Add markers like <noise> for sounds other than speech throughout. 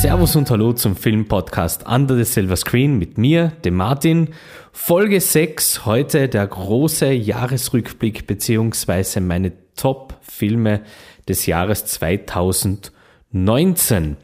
Servus und Hallo zum Filmpodcast Under the Silver Screen mit mir, dem Martin. Folge 6, heute der große Jahresrückblick beziehungsweise meine Top-Filme des Jahres 2019.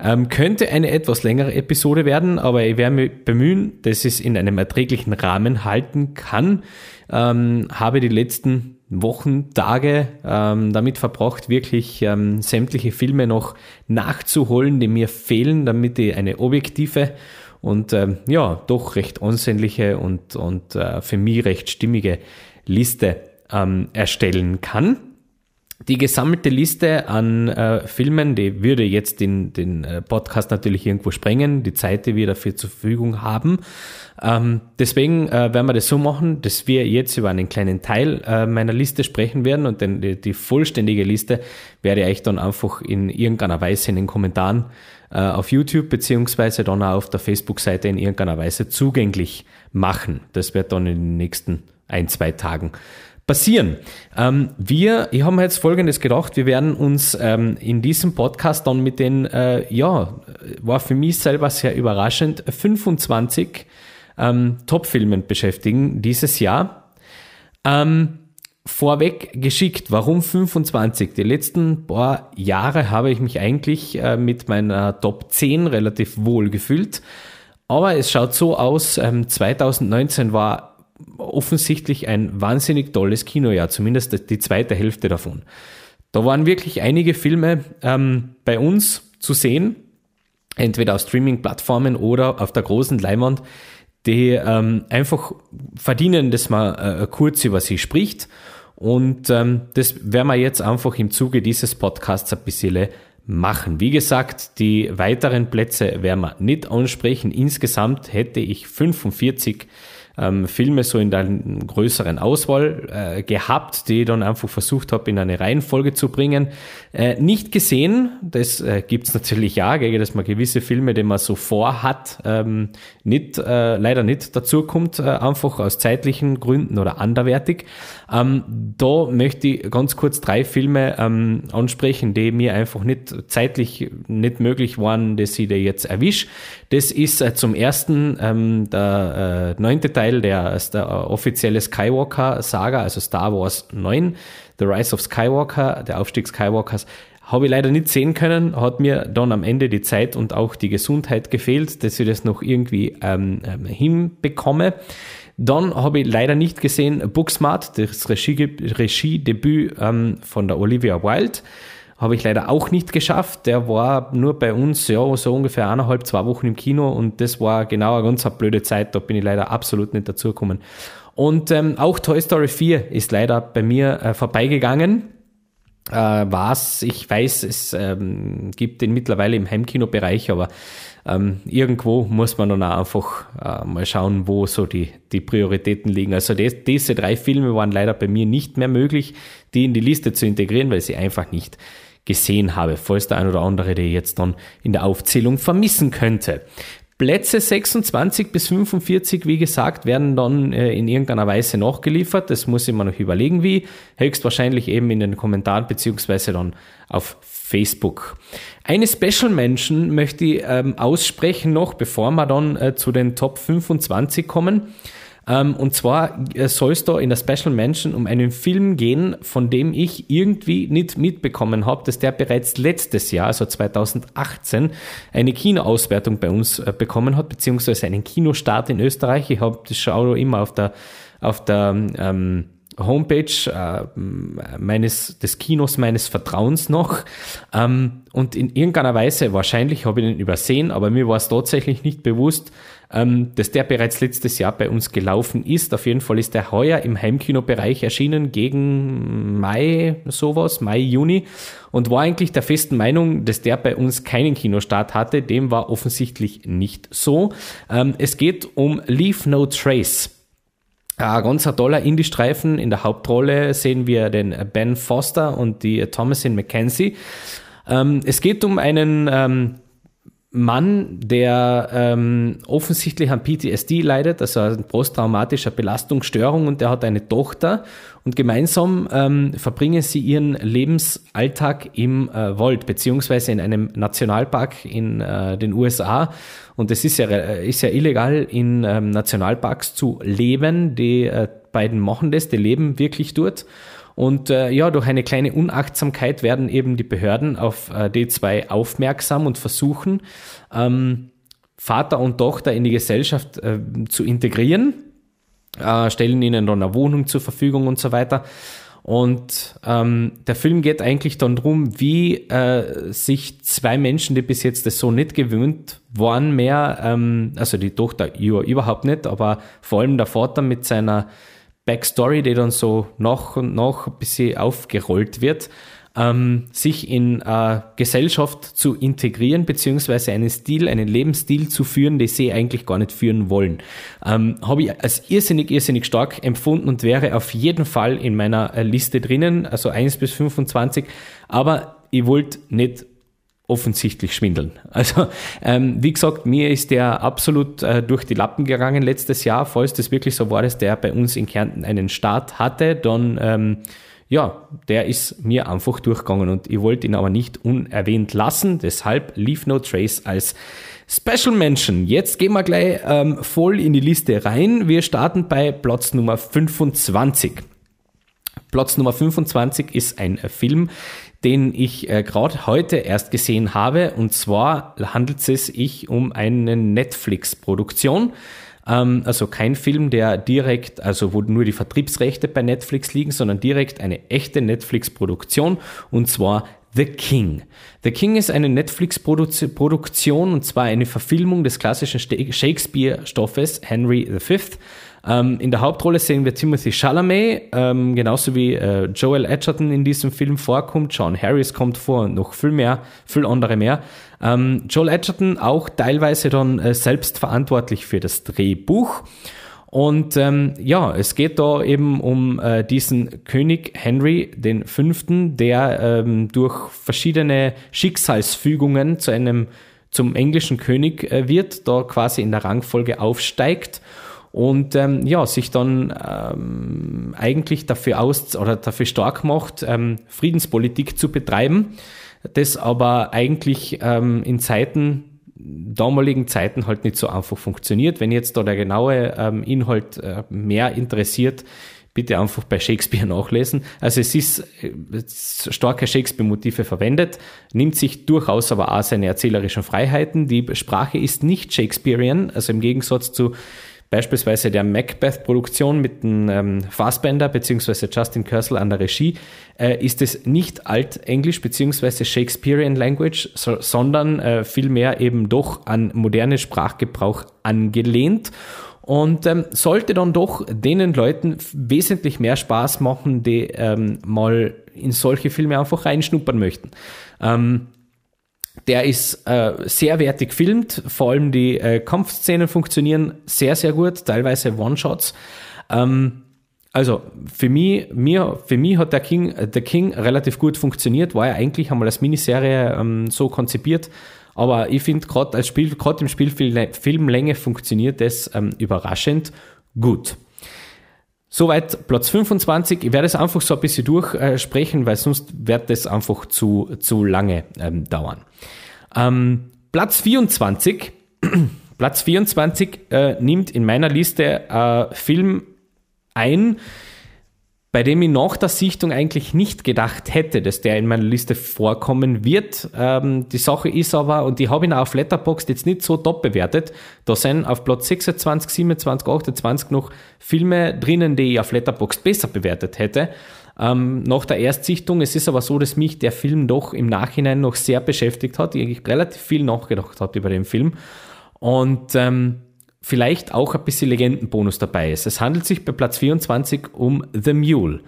Ähm, könnte eine etwas längere Episode werden, aber ich werde mich bemühen, dass ich es in einem erträglichen Rahmen halten kann. Ähm, habe die letzten Wochen, Tage ähm, damit verbracht, wirklich ähm, sämtliche Filme noch nachzuholen, die mir fehlen, damit ich eine objektive und ähm, ja, doch recht ansehnliche und, und äh, für mich recht stimmige Liste ähm, erstellen kann. Die gesammelte Liste an äh, Filmen, die würde jetzt den, den äh, Podcast natürlich irgendwo sprengen, die Zeit, die wir dafür zur Verfügung haben. Ähm, deswegen äh, werden wir das so machen, dass wir jetzt über einen kleinen Teil äh, meiner Liste sprechen werden und den, die, die, vollständige Liste werde ich euch dann einfach in irgendeiner Weise in den Kommentaren äh, auf YouTube beziehungsweise dann auch auf der Facebook-Seite in irgendeiner Weise zugänglich machen. Das wird dann in den nächsten ein, zwei Tagen passieren. Ähm, wir, ich habe mir jetzt Folgendes gedacht, wir werden uns ähm, in diesem Podcast dann mit den, äh, ja, war für mich selber sehr überraschend, 25 ähm, Top-Filmen beschäftigen dieses Jahr. Ähm, vorweg geschickt, warum 25? Die letzten paar Jahre habe ich mich eigentlich äh, mit meiner Top 10 relativ wohl gefühlt. Aber es schaut so aus, ähm, 2019 war offensichtlich ein wahnsinnig tolles Kinojahr, zumindest die zweite Hälfte davon. Da waren wirklich einige Filme ähm, bei uns zu sehen, entweder auf Streaming-Plattformen oder auf der großen Leinwand, die ähm, einfach verdienen, dass man äh, kurz über sie spricht. Und ähm, das werden wir jetzt einfach im Zuge dieses Podcasts ein bisschen machen. Wie gesagt, die weiteren Plätze werden wir nicht ansprechen. Insgesamt hätte ich 45 ähm, Filme so in der größeren Auswahl äh, gehabt, die ich dann einfach versucht habe, in eine Reihenfolge zu bringen. Äh, nicht gesehen, das äh, gibt's <laughs> natürlich ja, gegen dass man gewisse Filme, die man so vorhat, ähm, nicht, äh, leider nicht dazu kommt, äh, einfach aus zeitlichen Gründen oder anderwertig. Ähm, da möchte ich ganz kurz drei Filme ähm, ansprechen, die mir einfach nicht zeitlich nicht möglich waren, dass ich die jetzt erwische. Das ist äh, zum ersten ähm, der äh, neunte Teil der, der äh, offizielle Skywalker-Saga, also Star Wars 9, The Rise of Skywalker, der Aufstieg Skywalkers. Habe ich leider nicht sehen können, hat mir dann am Ende die Zeit und auch die Gesundheit gefehlt, dass ich das noch irgendwie ähm, ähm hinbekomme. Dann habe ich leider nicht gesehen Booksmart, das Regiedebüt Regie ähm, von der Olivia Wilde. Habe ich leider auch nicht geschafft. Der war nur bei uns ja so ungefähr eineinhalb, zwei Wochen im Kino und das war genau eine ganz blöde Zeit. Da bin ich leider absolut nicht dazugekommen. Und ähm, auch Toy Story 4 ist leider bei mir äh, vorbeigegangen. Äh, was, ich weiß, es ähm, gibt den mittlerweile im Heimkinobereich, aber ähm, irgendwo muss man dann auch einfach äh, mal schauen, wo so die, die Prioritäten liegen. Also des, diese drei Filme waren leider bei mir nicht mehr möglich, die in die Liste zu integrieren, weil sie einfach nicht gesehen habe, falls der ein oder andere die jetzt dann in der Aufzählung vermissen könnte. Plätze 26 bis 45, wie gesagt, werden dann äh, in irgendeiner Weise nachgeliefert. Das muss ich mir noch überlegen, wie. Höchstwahrscheinlich eben in den Kommentaren beziehungsweise dann auf Facebook. Eine Special Mention möchte ich ähm, aussprechen noch, bevor wir dann äh, zu den Top 25 kommen. Ähm, und zwar äh, soll es da in der Special Mention um einen Film gehen, von dem ich irgendwie nicht mitbekommen habe, dass der bereits letztes Jahr, also 2018, eine Kinoauswertung bei uns äh, bekommen hat, beziehungsweise einen Kinostart in Österreich. Ich habe das schaue immer auf der, auf der ähm, Homepage äh, meines, des Kinos meines Vertrauens noch. Ähm, und in irgendeiner Weise, wahrscheinlich habe ich den übersehen, aber mir war es tatsächlich nicht bewusst, ähm, dass der bereits letztes Jahr bei uns gelaufen ist. Auf jeden Fall ist der heuer im Heimkinobereich erschienen gegen Mai, sowas, Mai, Juni und war eigentlich der festen Meinung, dass der bei uns keinen Kinostart hatte. Dem war offensichtlich nicht so. Ähm, es geht um Leave No Trace. Ein ganz toller Indie-Streifen. In der Hauptrolle sehen wir den Ben Foster und die Thomasin McKenzie. Ähm, es geht um einen ähm, Mann, der ähm, offensichtlich an PTSD leidet, also an posttraumatischer Belastungsstörung und der hat eine Tochter. Und gemeinsam ähm, verbringen sie ihren Lebensalltag im äh, Wald beziehungsweise in einem Nationalpark in äh, den USA und es ist ja, ist ja illegal in ähm, Nationalparks zu leben, die äh, beiden machen das, die leben wirklich dort und äh, ja, durch eine kleine Unachtsamkeit werden eben die Behörden auf äh, D2 aufmerksam und versuchen, ähm, Vater und Tochter in die Gesellschaft äh, zu integrieren, äh, stellen ihnen dann eine Wohnung zur Verfügung und so weiter. Und ähm, der Film geht eigentlich dann darum, wie äh, sich zwei Menschen, die bis jetzt das so nicht gewöhnt waren, mehr, ähm, also die Tochter überhaupt nicht, aber vor allem der Vater mit seiner Backstory, die dann so nach und nach ein bisschen aufgerollt wird, ähm, sich in äh, Gesellschaft zu integrieren, beziehungsweise einen Stil, einen Lebensstil zu führen, den sie eigentlich gar nicht führen wollen. Ähm, Habe ich als irrsinnig, irrsinnig stark empfunden und wäre auf jeden Fall in meiner äh, Liste drinnen, also 1 bis 25. Aber ich wollte nicht offensichtlich schwindeln. <laughs> Also ähm, wie gesagt, mir ist der absolut äh, durch die Lappen gegangen letztes Jahr. Falls das wirklich so war, dass der bei uns in Kärnten einen Start hatte, dann ähm, ja, der ist mir einfach durchgegangen und ich wollte ihn aber nicht unerwähnt lassen. Deshalb Leave No Trace als Special Mention. Jetzt gehen wir gleich ähm, voll in die Liste rein. Wir starten bei Platz Nummer 25. Platz Nummer 25 ist ein Film, den ich äh, gerade heute erst gesehen habe. Und zwar handelt es sich um eine Netflix-Produktion. Ähm, also kein Film, der direkt, also wo nur die Vertriebsrechte bei Netflix liegen, sondern direkt eine echte Netflix-Produktion. Und zwar The King. The King ist eine Netflix-Produktion und zwar eine Verfilmung des klassischen Shakespeare-Stoffes Henry V. Ähm, in der Hauptrolle sehen wir Timothy Chalamet, ähm, genauso wie äh, Joel Edgerton in diesem Film vorkommt. John Harris kommt vor und noch viel mehr, viel andere mehr. Ähm, Joel Edgerton auch teilweise dann äh, selbst verantwortlich für das Drehbuch. Und ähm, ja, es geht da eben um äh, diesen König Henry Fünften, der ähm, durch verschiedene Schicksalsfügungen zu einem zum englischen König äh, wird, da quasi in der Rangfolge aufsteigt und ähm, ja, sich dann ähm, eigentlich dafür aus oder dafür stark macht, ähm, Friedenspolitik zu betreiben, das aber eigentlich ähm, in Zeiten damaligen Zeiten halt nicht so einfach funktioniert. Wenn jetzt da der genaue ähm, Inhalt äh, mehr interessiert, bitte einfach bei Shakespeare <laughs> nachlesen. Also es ist äh, starke Shakespeare-Motive verwendet, nimmt sich durchaus aber auch seine erzählerischen Freiheiten. Die Sprache ist nicht Shakespearean, also im Gegensatz zu Beispielsweise der Macbeth-Produktion mit dem ähm, Fassbender bzw. Justin Kersel an der Regie äh, ist es nicht Altenglisch bzw. Shakespearean Language, so, sondern äh, vielmehr eben doch an moderne Sprachgebrauch angelehnt und ähm, sollte dann doch denen Leuten wesentlich mehr Spaß machen, die ähm, mal in solche Filme einfach reinschnuppern möchten. Ähm, der ist äh, sehr wertig gefilmt, vor allem die äh, Kampfszenen funktionieren sehr, sehr gut, teilweise One-Shots. Ähm, also für mich, mir, für mich hat der King, der King relativ gut funktioniert, war ja eigentlich einmal als Miniserie ähm, so konzipiert, aber ich finde gerade als Spiel, gerade im Spielfilmlänge funktioniert das ähm, überraschend gut. Soweit Platz 25. Ich werde es einfach so ein bisschen durchsprechen, weil sonst wird das einfach zu, zu lange ähm, dauern. Ähm, Platz 24. <clears throat> Platz 24 äh, nimmt in meiner Liste äh, Film ein, bei dem ich nach der Sichtung eigentlich nicht gedacht hätte, dass der in meiner Liste vorkommen wird. Ähm, die Sache ist aber, und die habe ich auf Letterboxd jetzt nicht so top bewertet, da sind auf Platz 26, 27, 28 noch Filme drinnen, die ich auf Letterboxd besser bewertet hätte. Ähm, nach der Erstsichtung, es ist aber so, dass mich der Film doch im Nachhinein noch sehr beschäftigt hat, ich relativ viel nachgedacht habe über den Film. Und ähm, vielleicht auch ein bisschen Legendenbonus dabei ist. Es handelt sich bei Platz 24 um The Mule.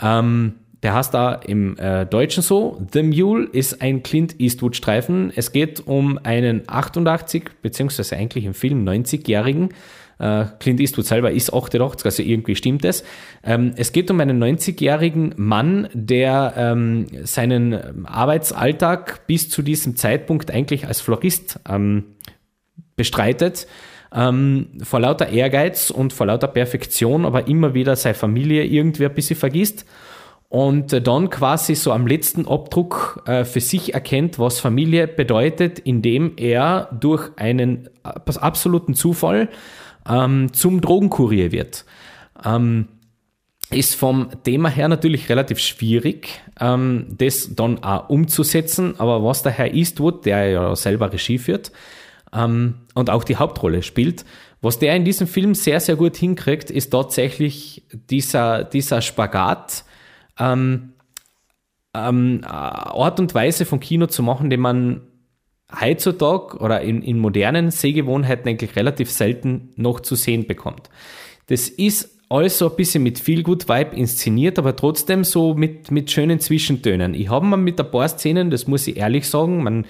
Ähm, der heißt da im äh, Deutschen so. The Mule ist ein Clint Eastwood-Streifen. Es geht um einen 88, beziehungsweise eigentlich im Film 90-jährigen Äh, Clint Eastwood selber ist 88, also irgendwie stimmt es. Ähm, es geht um einen 90-jährigen Mann, der ähm, seinen Arbeitsalltag bis zu diesem Zeitpunkt eigentlich als Florist ähm, bestreitet. Vor lauter Ehrgeiz und vor lauter Perfektion, aber immer wieder seine Familie irgendwie ein bisschen vergisst und äh, dann quasi so am letzten Abdruck äh, für sich erkennt, was Familie bedeutet, indem er durch einen absoluten Zufall ähm, zum Drogenkurier wird. Ähm, ist vom Thema her natürlich relativ schwierig, ähm, das dann auch umzusetzen, aber was der Herr Eastwood, der ja selber Regie führt ähm, und auch die Hauptrolle spielt, was der in diesem Film sehr, sehr gut hinkriegt, ist tatsächlich dieser, dieser Spagat, ähm, ähm, Art und Weise von Kino zu machen, den man heutzutage oder in, in modernen Sehgewohnheiten eigentlich relativ selten noch zu sehen bekommt. Das ist alles so ein bisschen mit viel gut Vibe inszeniert, aber trotzdem so mit, mit schönen Zwischentönen. Ich habe mal mit ein paar Szenen, das muss ich ehrlich sagen, man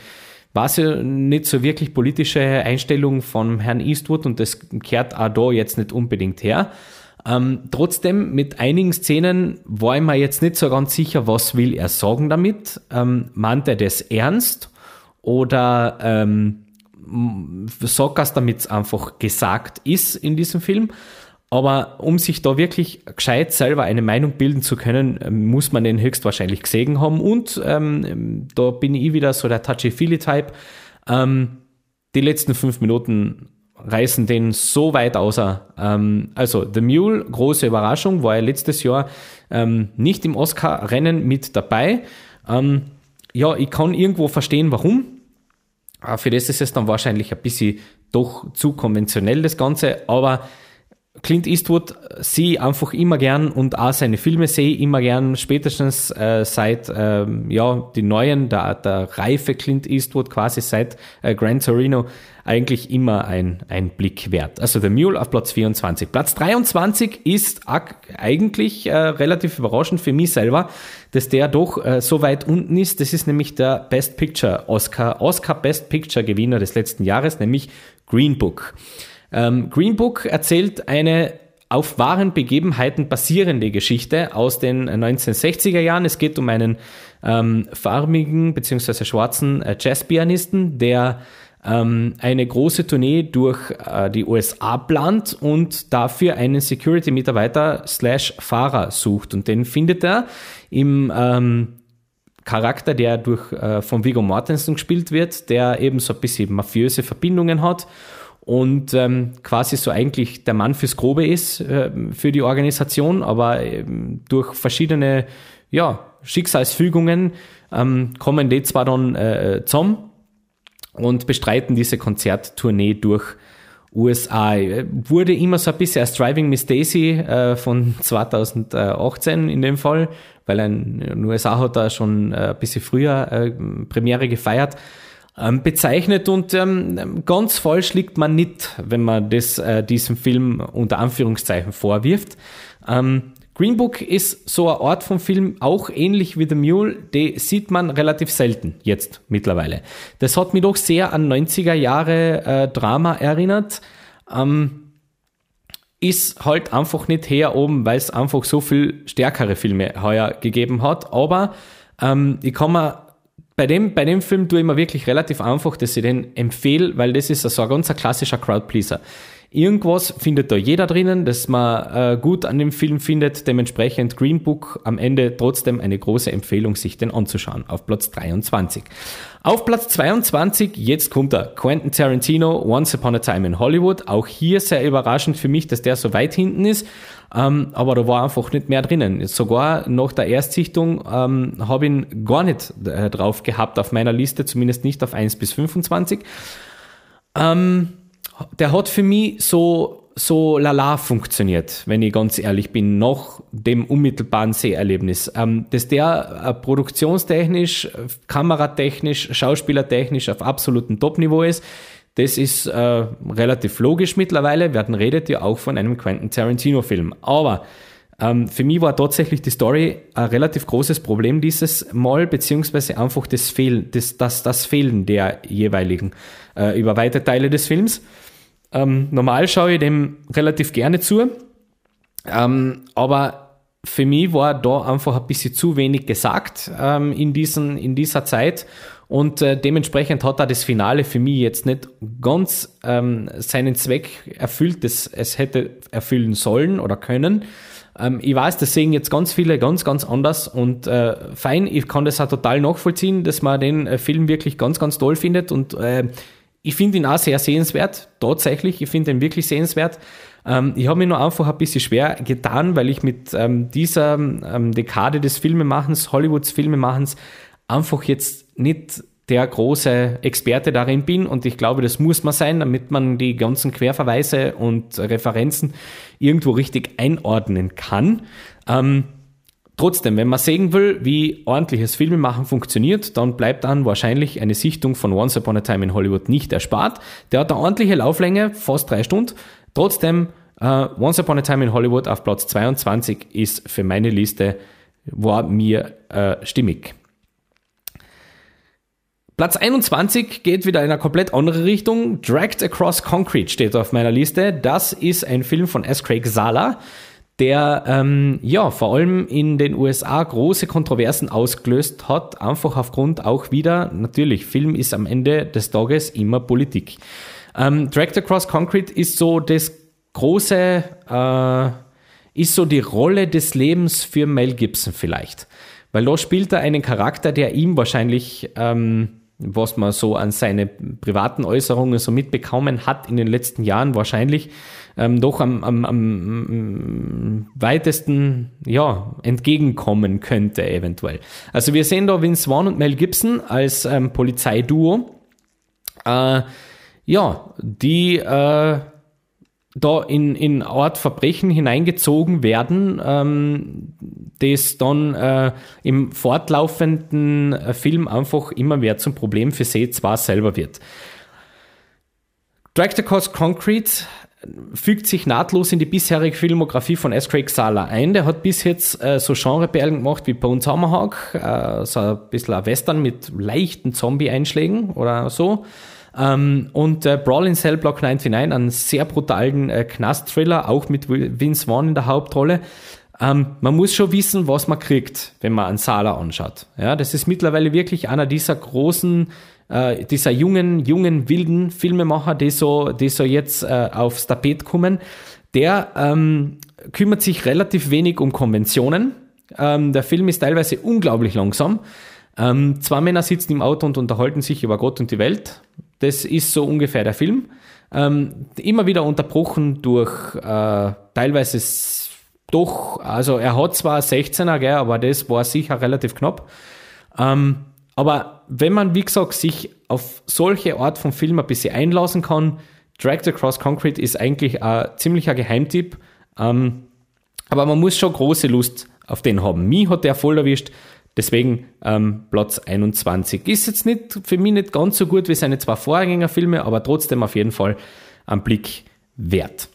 weiß ja nicht so wirklich politische Einstellung von Herrn Eastwood und das kehrt auch da jetzt nicht unbedingt her. Ähm, trotzdem, mit einigen Szenen war ich mir jetzt nicht so ganz sicher, was will er sagen damit. Ähm, meint er das ernst oder ähm, er damit es einfach gesagt ist in diesem Film? Aber um sich da wirklich gescheit selber eine Meinung bilden zu können, ähm, muss man den höchstwahrscheinlich gesehen haben. Und ähm, da bin ich wieder so der Touchy-Feely-Type. Ähm, die letzten fünf Minuten reißen den so weit außer. Ähm, also The Mule, große Überraschung, war ja letztes Jahr ähm, nicht im Oscar-Rennen mit dabei. Ähm, ja, ich kann irgendwo verstehen, warum. Für das ist es dann wahrscheinlich ein bisschen doch zu konventionell, das Ganze, aber Clint Eastwood sehe einfach immer gern und auch seine Filme sehe ich immer gern, spätestens äh, seit ähm, ja, die neuen, der, der reife Clint Eastwood quasi seit äh, Gran Torino eigentlich immer ein, ein Blick wert. Also The Mule auf Platz 24. Platz 23 ist eigentlich äh, relativ überraschend für mich selber, dass der doch äh, so weit unten ist. Das ist nämlich der Best Picture Oscar, Oscar Best Picture Gewinner des letzten Jahres, nämlich Green Book. Ähm, Green Book erzählt eine auf wahren Begebenheiten basierende Geschichte aus den 1960er Jahren. Es geht um einen ähm, farbigen bzw. schwarzen äh, Jazzpianisten, der ähm, eine große Tournee durch äh, die USA plant und dafür einen Security-Mitarbeiter slash Fahrer sucht. Und den findet er im ähm, Charakter, der durch, äh, von Viggo Mortensen gespielt wird, der eben so ein bisschen mafiöse Verbindungen hat und ähm, quasi so eigentlich der Mann fürs Grobe ist äh, für die Organisation, aber ähm, durch verschiedene ja, Schicksalsfügungen ähm, kommen die zwar dann äh, zusammen und bestreiten diese Konzerttournee durch USA. Wurde immer so ein bisschen als Driving Miss Daisy äh, von <laughs> 2018 in dem Fall, weil in den USA hat er schon äh, ein bisschen früher äh, Premiere gefeiert ähm, bezeichnet und ähm, ganz falsch liegt man nicht, wenn man das äh, diesem Film unter Anführungszeichen vorwirft. Ähm, Green Book ist so eine Art von Film, auch ähnlich wie The Mule, die sieht man relativ selten jetzt mittlerweile. Das hat mich doch sehr an 90er Jahre äh, Drama erinnert. Ähm, ist halt einfach nicht her oben, weil es einfach so viel stärkere Filme heuer gegeben hat. Aber ähm, ich kann mir bei dem, bei dem Film tue ich mir wirklich relativ einfach, dass ich den empfehle, weil das ist so ein ganz klassischer Crowdpleaser. Irgendwas findet da jeder drinnen, das man äh, gut an dem Film findet. Dementsprechend Green Book am Ende trotzdem eine große Empfehlung, sich den anzuschauen. Auf Platz 23. Auf Platz 22, jetzt kommt er, Quentin Tarantino, Once Upon a Time in Hollywood. Auch hier sehr überraschend für mich, dass der so weit hinten ist. Ähm, aber da war einfach nicht mehr drinnen. Sogar nach der Erstsichtung ähm, habe ich ihn gar nicht äh, drauf gehabt auf meiner Liste, zumindest nicht auf 1 bis 25. Ähm, der hat für mich so so lala funktioniert, wenn ich ganz ehrlich bin, nach dem unmittelbaren Seherlebnis. Ähm, dass der äh, produktionstechnisch, kameratechnisch, schauspielertechnisch auf absolutem Top-Niveau ist, das ist äh, relativ logisch mittlerweile. Werden redet ja auch von einem Quentin Tarantino-Film. Aber ähm, für mich war tatsächlich die Story ein relativ großes Problem dieses Mal, beziehungsweise einfach das Fehlen, das, das, das Fehlen der jeweiligen äh, über weite Teile des Films. Ähm, normal schaue ich dem relativ gerne zu. Ähm, aber für mich war da einfach ein bisschen zu wenig gesagt ähm, in, diesen, in dieser Zeit. Und äh, dementsprechend hat da das Finale für mich jetzt nicht ganz ähm, seinen Zweck erfüllt, das es hätte erfüllen sollen oder können. Ähm, ich weiß, das sehen jetzt ganz viele ganz, ganz anders und äh, fein, ich kann das auch total nachvollziehen, dass man den äh, Film wirklich ganz, ganz toll findet und äh, ich finde ihn auch sehr sehenswert, tatsächlich, ich finde ihn wirklich sehenswert. Ähm, ich habe mir nur einfach ein bisschen schwer getan, weil ich mit ähm, dieser ähm, Dekade des Filmemachens, Hollywoods Filmemachens, einfach jetzt nicht der große Experte darin bin und ich glaube, das muss man sein, damit man die ganzen Querverweise und Referenzen irgendwo richtig einordnen kann. Ähm, trotzdem, wenn man sehen will, wie ordentliches Filmemachen funktioniert, dann bleibt dann wahrscheinlich eine Sichtung von Once Upon a Time in Hollywood nicht erspart. Der hat eine ordentliche Lauflänge, fast drei Stunden. Trotzdem, uh, Once Upon a Time in Hollywood auf Platz 22 ist für meine Liste, war mir uh, stimmig. Platz 21 geht wieder in eine komplett andere Richtung. Dragged Across Concrete steht auf meiner Liste. Das ist ein Film von S. Craig Sala, der ähm, ja vor allem in den USA große Kontroversen ausgelöst hat, einfach aufgrund auch wieder, natürlich, Film ist am Ende des Tages immer Politik. Ähm, Dragged Across Concrete ist so das große, äh, ist so die Rolle des Lebens für Mel Gibson vielleicht. Weil da spielt er einen Charakter, der ihm wahrscheinlich ähm, was man so an seine privaten Äußerungen so mitbekommen hat in den letzten Jahren wahrscheinlich ähm, doch am, am, am weitesten ja, entgegenkommen könnte eventuell. Also wir sehen da Vince Vaughn und Mel Gibson als ähm, Polizeiduo, äh, ja, die äh, da in, in Art Verbrechen hineingezogen werden, ähm, das dann äh, im fortlaufenden äh, Film einfach immer mehr zum Problem für sie zwar selber wird. Drag the Cause Concrete fügt sich nahtlos in die bisherige Filmografie von S. Craig Sala ein. Der hat bis jetzt äh, so Genreperlen gemacht wie Bone Tomahawk, äh, so ein bisschen ein Western mit leichten Zombie-Einschlägen oder so. Ähm, und äh, Brawl in Cell Block 99, einen sehr brutalen äh, Knast-Thriller, auch mit Vince Vaughn in der Hauptrolle. Ähm, man muss schon wissen, was man kriegt, wenn man einen Sala anschaut. Ja, das ist mittlerweile wirklich einer dieser großen, äh, dieser jungen, jungen, wilden Filmemacher, die so, die so jetzt äh, aufs Tapet kommen. Der ähm, kümmert sich relativ wenig um Konventionen. Ähm, der Film ist teilweise unglaublich langsam. Ähm, zwei Männer sitzen im Auto und unterhalten sich über Gott und die Welt. Das ist so ungefähr der Film. Ähm, immer wieder unterbrochen durch äh, teilweise doch, also er hat zwar 16er, gell, aber das war sicher relativ knapp. Ähm, aber wenn man, wie gesagt, sich auf solche Art von Film ein bisschen einlassen kann, Dragged Across Concrete ist eigentlich ein ziemlicher Geheimtipp. Ähm, aber man muss schon große Lust auf den haben. Mich hat der voll erwischt. Deswegen ähm, Platz 21. Ist jetzt nicht für mich nicht ganz so gut wie seine zwei Vorgängerfilme, aber trotzdem auf jeden Fall ein Blick wert.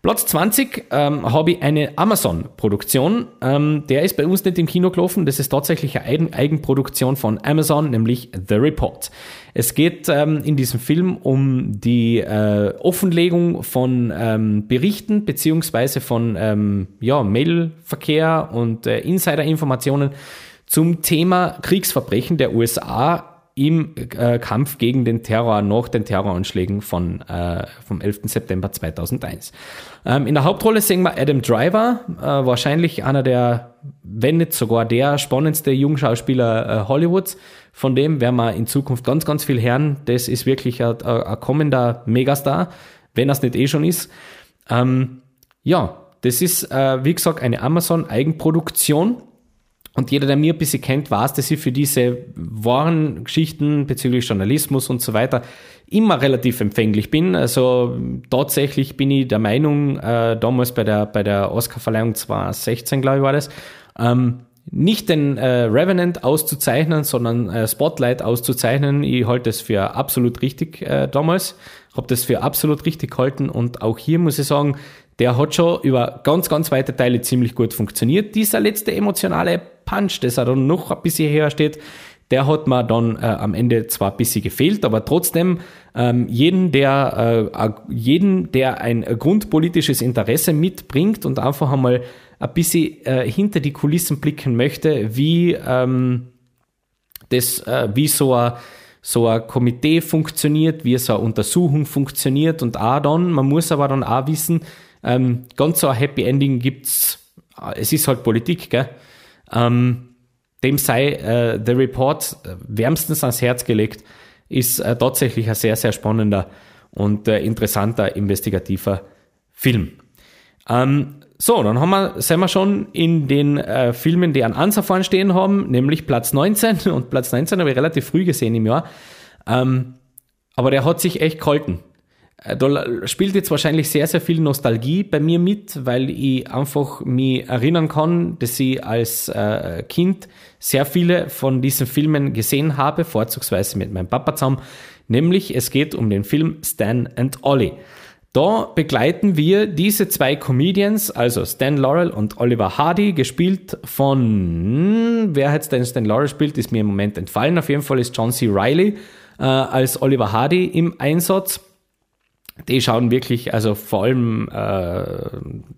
Platz 20 ähm, habe ich eine Amazon-Produktion. Ähm, der ist bei uns nicht im Kino gelaufen. Das ist tatsächlich eine Eigenproduktion von Amazon, nämlich The Report. Es geht ähm, in diesem Film um die äh, Offenlegung von ähm, Berichten beziehungsweise von ähm, ja, Mailverkehr und äh, Insider-Informationen zum Thema Kriegsverbrechen der USA im äh, Kampf gegen den Terror nach den Terroranschlägen von, äh, vom 11. September 2001. Ähm, in der Hauptrolle sehen wir Adam Driver, äh, wahrscheinlich einer der, wenn nicht sogar der spannendste Jungschauspieler äh, Hollywoods. Von dem werden wir in Zukunft ganz, ganz viel hören. Das ist wirklich ein, ein kommender Megastar, wenn das nicht eh schon ist. Ähm, ja, das ist, äh, wie gesagt, eine Amazon-Eigenproduktion und jeder, der mir ein bisschen kennt, weiß, dass ich für diese wahren Geschichten bezüglich Journalismus und so weiter immer relativ empfänglich bin. Also tatsächlich bin ich der Meinung, äh, damals bei der, bei der Oscarverleihung 2016, glaube ich, war das, ähm, nicht den äh, Revenant auszuzeichnen, sondern äh, Spotlight auszuzeichnen. Ich halte das für absolut richtig äh, damals. Habe das für absolut richtig gehalten und auch hier muss ich sagen, der hat schon über ganz, ganz weite Teile ziemlich gut funktioniert. Dieser letzte emotionale Punch, das er dann noch ein bisschen her steht, Der hat mir dann äh, am Ende zwar ein bisschen gefehlt, aber trotzdem ähm, jeden, der, äh, jeden, der ein grundpolitisches Interesse mitbringt und einfach einmal ein bisschen äh, hinter die Kulissen blicken möchte, wie, ähm, das, äh, wie so ein, so ein Komitee funktioniert, wie so eine Untersuchung funktioniert und auch dann, man muss aber dann auch wissen, ähm, ganz so ein Happy Ending gibt's, es ist halt Politik, gell? Ähm, dem sei äh, The Report äh, wärmstens ans Herz gelegt, ist äh, tatsächlich ein sehr, sehr spannender und äh, interessanter investigativer Film. Ähm, so, dann haben wir, sind wir schon in den äh, Filmen, die an Ansa vorne stehen haben, nämlich Platz 19. <laughs> Und Platz 19 habe ich relativ früh gesehen im Jahr. Ähm, aber der hat sich echt gehalten. Äh, da spielt jetzt wahrscheinlich sehr, sehr viel Nostalgie bei mir mit, weil ich einfach mich erinnern kann, dass ich als äh, Kind sehr viele von diesen Filmen gesehen habe, vorzugsweise mit meinem Papa zusammen. Nämlich es geht um den Film Stan and Ollie. Da begleiten wir diese zwei Comedians, also Stan Laurel und Oliver Hardy, gespielt von, wer jetzt denn Stan Laurel spielt, ist mir im Moment entfallen. Auf jeden Fall ist John C. Riley äh, als Oliver Hardy im Einsatz die schauen wirklich, also vor allem äh,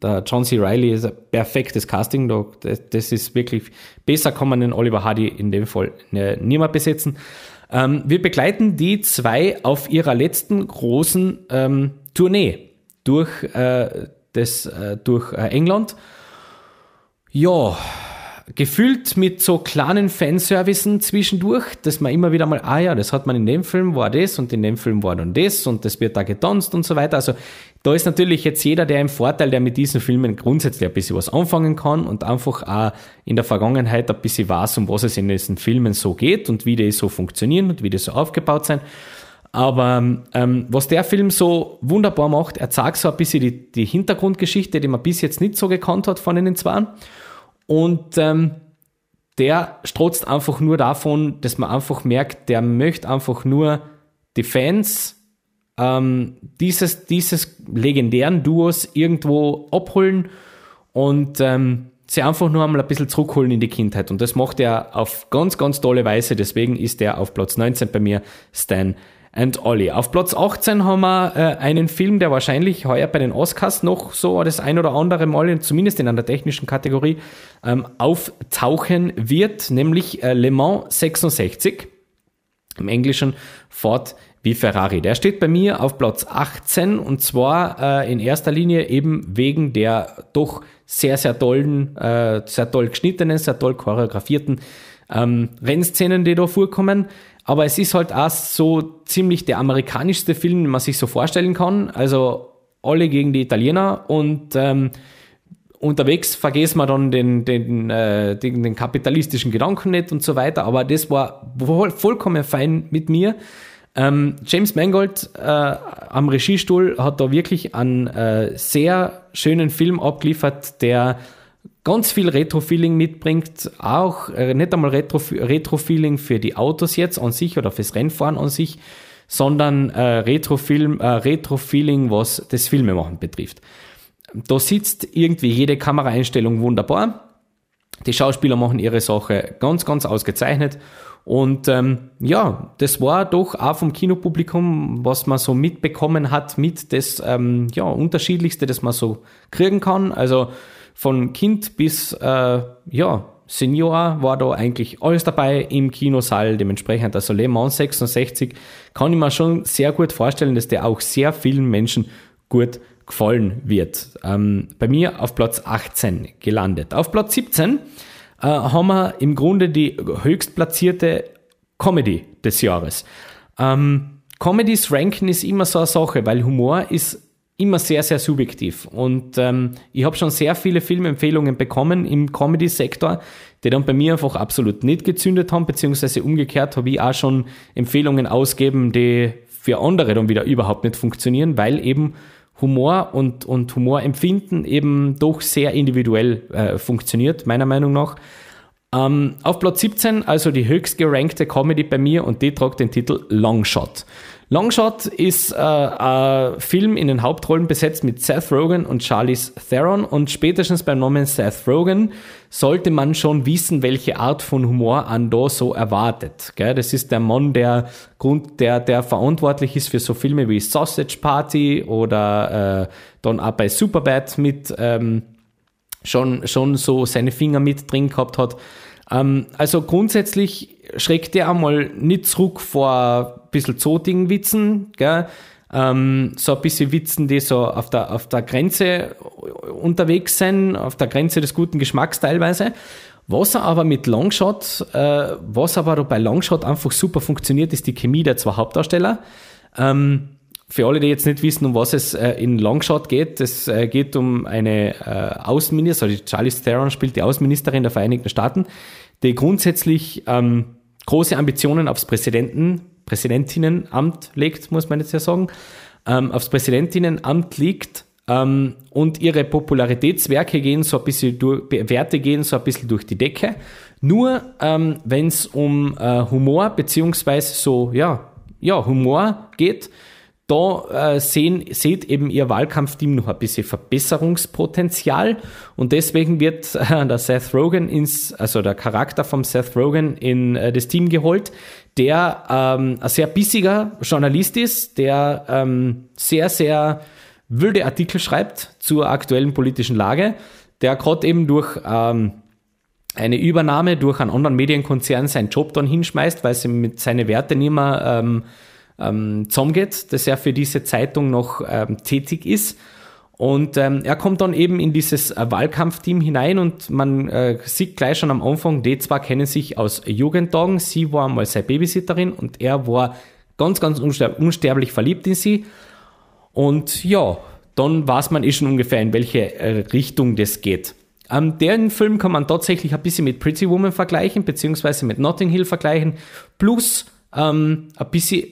der John C. Riley ist ein perfektes Casting. Das, das ist wirklich, besser kann man den Oliver Hardy in dem Fall ne, niemand besetzen. Ähm, wir begleiten die zwei auf ihrer letzten großen ähm, Tournee durch, äh, das, äh, durch äh, England. Ja, gefüllt mit so kleinen Fanservicen zwischendurch, dass man immer wieder mal, ah ja, das hat man in dem Film war das und in dem Film war dann das und das wird da getanzt und so weiter. Also da ist natürlich jetzt jeder, der im Vorteil, der mit diesen Filmen grundsätzlich ein bisschen was anfangen kann und einfach auch in der Vergangenheit ein bisschen weiß, um was es in diesen Filmen so geht und wie die so funktionieren und wie die so aufgebaut sind. Aber ähm, was der Film so wunderbar macht, er zeigt so ein bisschen die, die Hintergrundgeschichte, die man bis jetzt nicht so gekannt hat von den zwei. Und ähm, der strotzt einfach nur davon, dass man einfach merkt, der möchte einfach nur die Fans ähm, dieses, dieses legendären Duos irgendwo abholen und ähm, sie einfach nur einmal ein bisschen zurückholen in die Kindheit. Und das macht er auf ganz, ganz tolle Weise. Deswegen ist er auf Platz 19 bei mir Stan and Ollie. Auf Platz 18 haben wir äh, einen Film, der wahrscheinlich heuer bei den Oscars noch so das ein oder andere Mal, zumindest in einer technischen Kategorie, ähm, auftauchen wird, nämlich äh, Le Mans 66. Im Englischen Ford wie Ferrari. Der steht bei mir auf Platz 18 und zwar äh, in erster Linie eben wegen der doch sehr, sehr tollen, äh, sehr toll geschnittenen, sehr toll choreografierten ähm, Rennszenen, die da vorkommen. Aber es ist halt auch so ziemlich der amerikanischste Film, den man sich so vorstellen kann. Also alle gegen die Italiener und ähm, unterwegs vergessen wir dann den, den, äh, den, den, kapitalistischen Gedanken nicht und so weiter. Aber das war voll, vollkommen fein mit mir. Ähm, James Mangold äh, am Regiestuhl hat da wirklich einen äh, sehr schönen Film abgeliefert, der ganz viel Retro-Feeling mitbringt, auch äh, nicht einmal Retro-Feeling für die Autos jetzt an sich oder fürs Rennfahren an sich, sondern äh, Retro-Film, äh, Retro-Feeling, was das Filmemachen betrifft. Da sitzt irgendwie jede Kameraeinstellung wunderbar. Die Schauspieler machen ihre Sache ganz, ganz ausgezeichnet. Und ähm, ja, das war doch auch vom Kinopublikum, was man so mitbekommen hat, mit das ähm, ja, unterschiedlichste, das man so kriegen kann. Also von Kind bis äh, ja, Senior war da eigentlich alles dabei im Kinosaal. Dementsprechend, also Le Mans 66 kann ich mir schon sehr gut vorstellen, dass der auch sehr vielen Menschen gut gefallen wird. Ähm, bei mir auf Platz 18 gelandet. Auf Platz 17 äh, haben wir im Grunde die höchstplatzierte Comedy des Jahres. Ähm, Comedies ranken ist immer so eine Sache, weil Humor ist immer sehr, sehr subjektiv. Und ähm, ich habe schon sehr viele Filmempfehlungen bekommen im Comedy-Sektor, die dann bei mir einfach absolut nicht gezündet haben, beziehungsweise umgekehrt habe ich auch schon Empfehlungen ausgeben, die für andere dann wieder überhaupt nicht funktionieren, weil eben Humor und, und Humorempfinden eben doch sehr individuell äh, funktioniert, meiner Meinung nach. Ähm, auf Platz 17 also die höchst gerankte Comedy bei mir und die tragt den Titel Longshot. Longshot ist äh, ein Film in den Hauptrollen besetzt mit Seth Rogen und Charlize Theron und spätestens beim Namen Seth Rogen sollte man schon wissen, welche Art von Humor an da so erwartet. Gell? Das ist der Mann, der, Grund, der, der verantwortlich ist für so Filme wie Sausage Party oder äh, dann auch bei Superbad mit ähm, schon, schon so seine Finger mit drin gehabt hat. Ähm, also grundsätzlich schreckt der einmal nicht zurück vor ein bisschen Zoting-Witzen, gell? Ähm, so ein bisschen Witzen, die so auf der, auf der Grenze unterwegs sind, auf der Grenze des guten Geschmacks teilweise. Was aber mit Longshot, äh, was aber bei Longshot einfach super funktioniert, ist die Chemie der zwei Hauptdarsteller. Ähm, für alle, die jetzt nicht wissen, um was es äh, in Longshot geht, es äh, geht um eine äh, Außenministerin, also Charlie Theron spielt die Außenministerin der Vereinigten Staaten, die grundsätzlich ähm, große Ambitionen aufs Präsidenten, Präsidentinnenamt legt, muss man jetzt ja sagen, ähm, aufs Präsidentinnenamt liegt ähm, und ihre Popularitätswerke gehen so ein bisschen durch, Werte gehen so ein bisschen durch die Decke. Nur ähm, wenn es um äh, Humor beziehungsweise so, ja, ja, Humor geht, da äh, sehen, seht eben ihr Wahlkampfteam noch ein bisschen Verbesserungspotenzial. Und deswegen wird äh, der Seth Rogen ins, also der Charakter vom Seth Rogen in äh, das Team geholt, der ähm, ein sehr bissiger Journalist ist, der ähm, sehr, sehr wilde Artikel schreibt zur aktuellen politischen Lage, der gerade eben durch ähm, eine Übernahme durch einen anderen Medienkonzern seinen Job dann hinschmeißt, weil sie mit seine Werte nicht mehr ähm, ähm, zusammengeht, dass er für diese Zeitung noch ähm, tätig ist. Und ähm, er kommt dann eben in dieses äh, Wahlkampfteam hinein und man äh, sieht gleich schon am Anfang, die zwei kennen sich aus Jugendtagen. Sie war mal seine Babysitterin und er war ganz, ganz unsterblich verliebt in sie. Und ja, dann weiß man eh schon ungefähr, in welche äh, Richtung das geht. Ähm, den Film kann man tatsächlich ein bisschen mit Pretty Woman vergleichen, beziehungsweise mit Notting Hill vergleichen, plus ähm, ein bisschen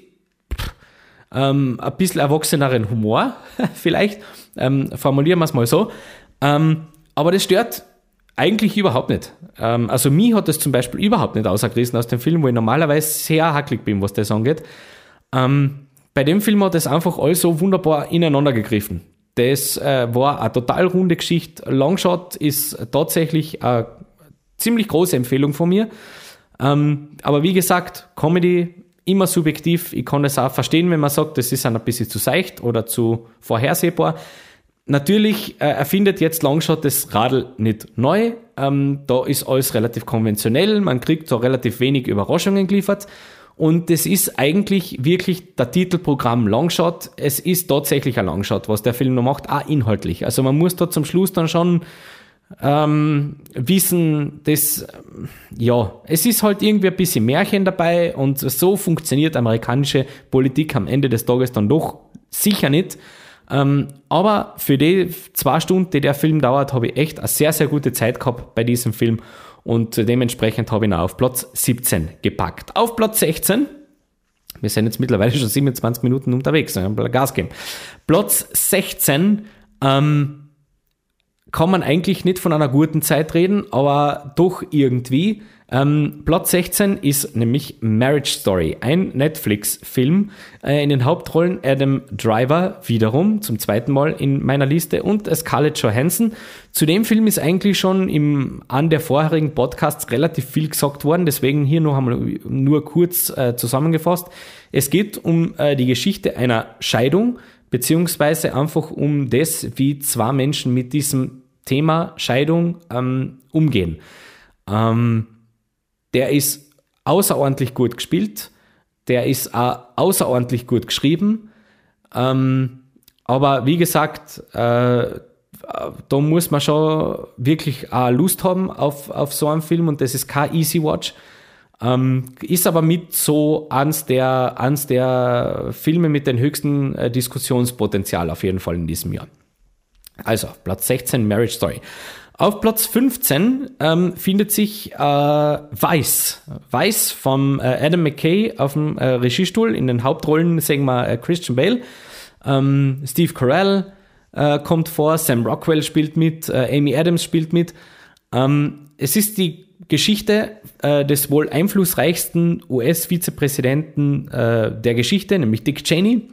ähm, ein bisschen erwachseneren Humor, <laughs> vielleicht, ähm, formulieren wir es mal so. Ähm, aber das stört eigentlich überhaupt nicht. Ähm, also mich hat das zum Beispiel überhaupt nicht ausgerissen aus dem Film, wo ich normalerweise sehr hacklig bin, was das angeht. Ähm, bei dem Film hat das einfach alles so wunderbar ineinander gegriffen. Das äh, war eine total runde Geschichte. Longshot ist tatsächlich eine ziemlich große Empfehlung von mir. Ähm, aber wie gesagt, Comedy immer subjektiv. Ich kann das auch verstehen, wenn man sagt, das ist ein bisschen zu seicht oder zu vorhersehbar. Natürlich äh, erfindet jetzt Longshot das Radl nicht neu. Ähm, da ist alles relativ konventionell. Man kriegt so relativ wenig Überraschungen geliefert. Und es ist eigentlich wirklich der Titelprogramm Longshot. Es ist tatsächlich ein Longshot, was der Film noch macht, auch inhaltlich. Also man muss da zum Schluss dann schon ähm, wissen, dass, ja, es ist halt irgendwie ein bisschen Märchen dabei und so funktioniert amerikanische Politik am Ende des Tages dann doch sicher nicht. Ähm, aber für die zwei Stunden, die der Film dauert, habe ich echt eine sehr, sehr gute Zeit gehabt bei diesem Film und dementsprechend habe ich ihn auf Platz 17 gepackt. Auf Platz 16 wir sind jetzt mittlerweile schon 27 Minuten unterwegs, wir haben Gas geben. Platz 16, ähm, kann man eigentlich nicht von einer guten Zeit reden, aber doch irgendwie. Ähm, Platz 16 ist nämlich Marriage Story, ein Netflix-Film. Äh, in den Hauptrollen Adam Driver wiederum, zum zweiten Mal in meiner Liste, und Scarlett Johansson. Zu dem Film ist eigentlich schon im, an der vorherigen Podcasts relativ viel gesagt worden, deswegen hier noch einmal nur kurz äh, zusammengefasst. Es geht um äh, die Geschichte einer Scheidung beziehungsweise einfach um das, wie zwei Menschen mit diesem Thema Scheidung ähm, umgehen. Ähm, der ist außerordentlich gut gespielt, der ist auch außerordentlich gut geschrieben, ähm, aber wie gesagt, äh, da muss man schon wirklich auch Lust haben auf, auf so einen Film und das ist kein Easy Watch. Ähm, ist aber mit so eins der, eins der Filme mit dem höchsten äh, Diskussionspotenzial auf jeden Fall in diesem Jahr. Also, Platz 16, Marriage Story. Auf Platz 15 ähm, findet sich äh, Weiß. Weiß vom äh, Adam McKay auf dem äh, Regiestuhl. In den Hauptrollen sehen wir äh, Christian Bale. Ähm, Steve Carell äh, kommt vor, Sam Rockwell spielt mit, äh, Amy Adams spielt mit. Ähm, es ist die Geschichte äh, des wohl einflussreichsten US-Vizepräsidenten äh, der Geschichte, nämlich Dick Cheney.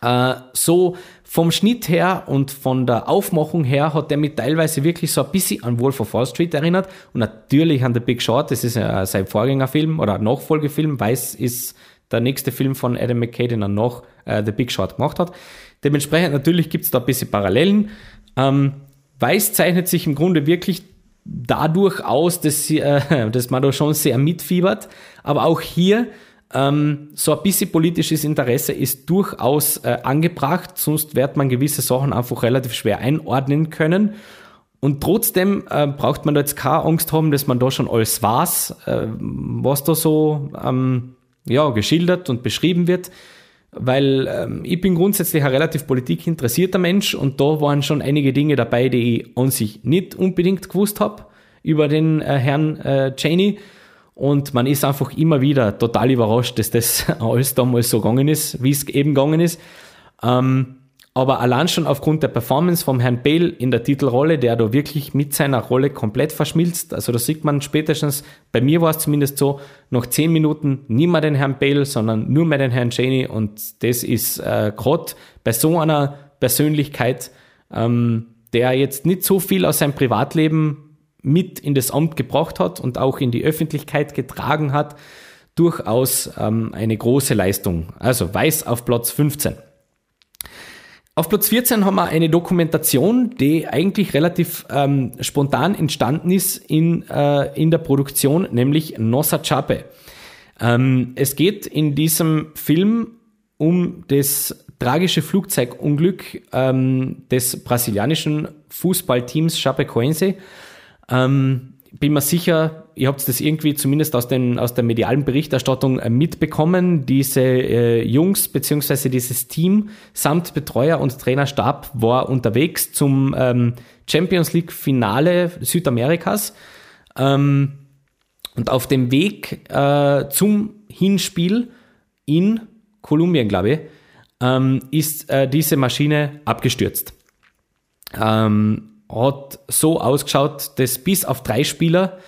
Äh, so vom Schnitt her und von der Aufmachung her hat der mich teilweise wirklich so ein bisschen an Wolf of Wall Street erinnert und natürlich an The Big Short, das ist ja sein Vorgängerfilm oder Nachfolgefilm, Weiß ist der nächste Film von Adam McKay, den er noch äh, The Big Short gemacht hat. Dementsprechend natürlich gibt es da ein bisschen Parallelen. Ähm, Weiß zeichnet sich im Grunde wirklich dadurch aus, dass, sie, äh, <laughs> dass man da schon sehr mitfiebert, aber auch hier ähm, so ein bisschen politisches Interesse ist durchaus äh, angebracht, sonst wird man gewisse Sachen einfach relativ schwer einordnen können. Und trotzdem äh, braucht man da jetzt keine Angst haben, dass man da schon alles weiß, äh, was da so ähm, ja, geschildert und beschrieben wird. Weil ähm, ich bin grundsätzlich ein relativ politikinteressierter Mensch und da waren schon einige Dinge dabei, die ich an sich nicht unbedingt gewusst habe über den äh, Herrn äh, Cheney. Und man ist einfach immer wieder total überrascht, dass das <laughs> alles damals so gegangen ist, wie es eben gegangen ist. Ähm, aber allein schon aufgrund der Performance vom Herrn Bale in der Titelrolle, der da wirklich mit seiner Rolle komplett verschmilzt. Also da sieht man spätestens, bei mir war es zumindest so, nach zehn Minuten nie mehr den Herrn Bale, sondern nur mehr den Herrn Cheney. Und das ist äh, gerade bei so einer Persönlichkeit, ähm, der jetzt nicht so viel aus seinem Privatleben mit in das Amt gebracht hat und auch in die Öffentlichkeit getragen hat, durchaus ähm, eine große Leistung. Also Weiß auf Platz 15. Auf Platz 14 haben wir eine Dokumentation, die eigentlich relativ ähm, spontan entstanden ist in, äh, in der Produktion, nämlich Nossa Chape. Ähm, es geht in diesem Film um das tragische Flugzeugunglück ähm, des brasilianischen Fußballteams Chapecoense ähm, bin mir sicher, ihr habt das irgendwie zumindest aus, den, aus der medialen Berichterstattung äh, mitbekommen. Diese äh, Jungs beziehungsweise dieses Team samt Betreuer und Trainerstab war unterwegs zum ähm, Champions League Finale Südamerikas. Ähm, und auf dem Weg äh, zum Hinspiel in Kolumbien, glaube ich, ähm, ist äh, diese Maschine abgestürzt. Ähm, hat so ausgeschaut, dass bis auf drei Spieler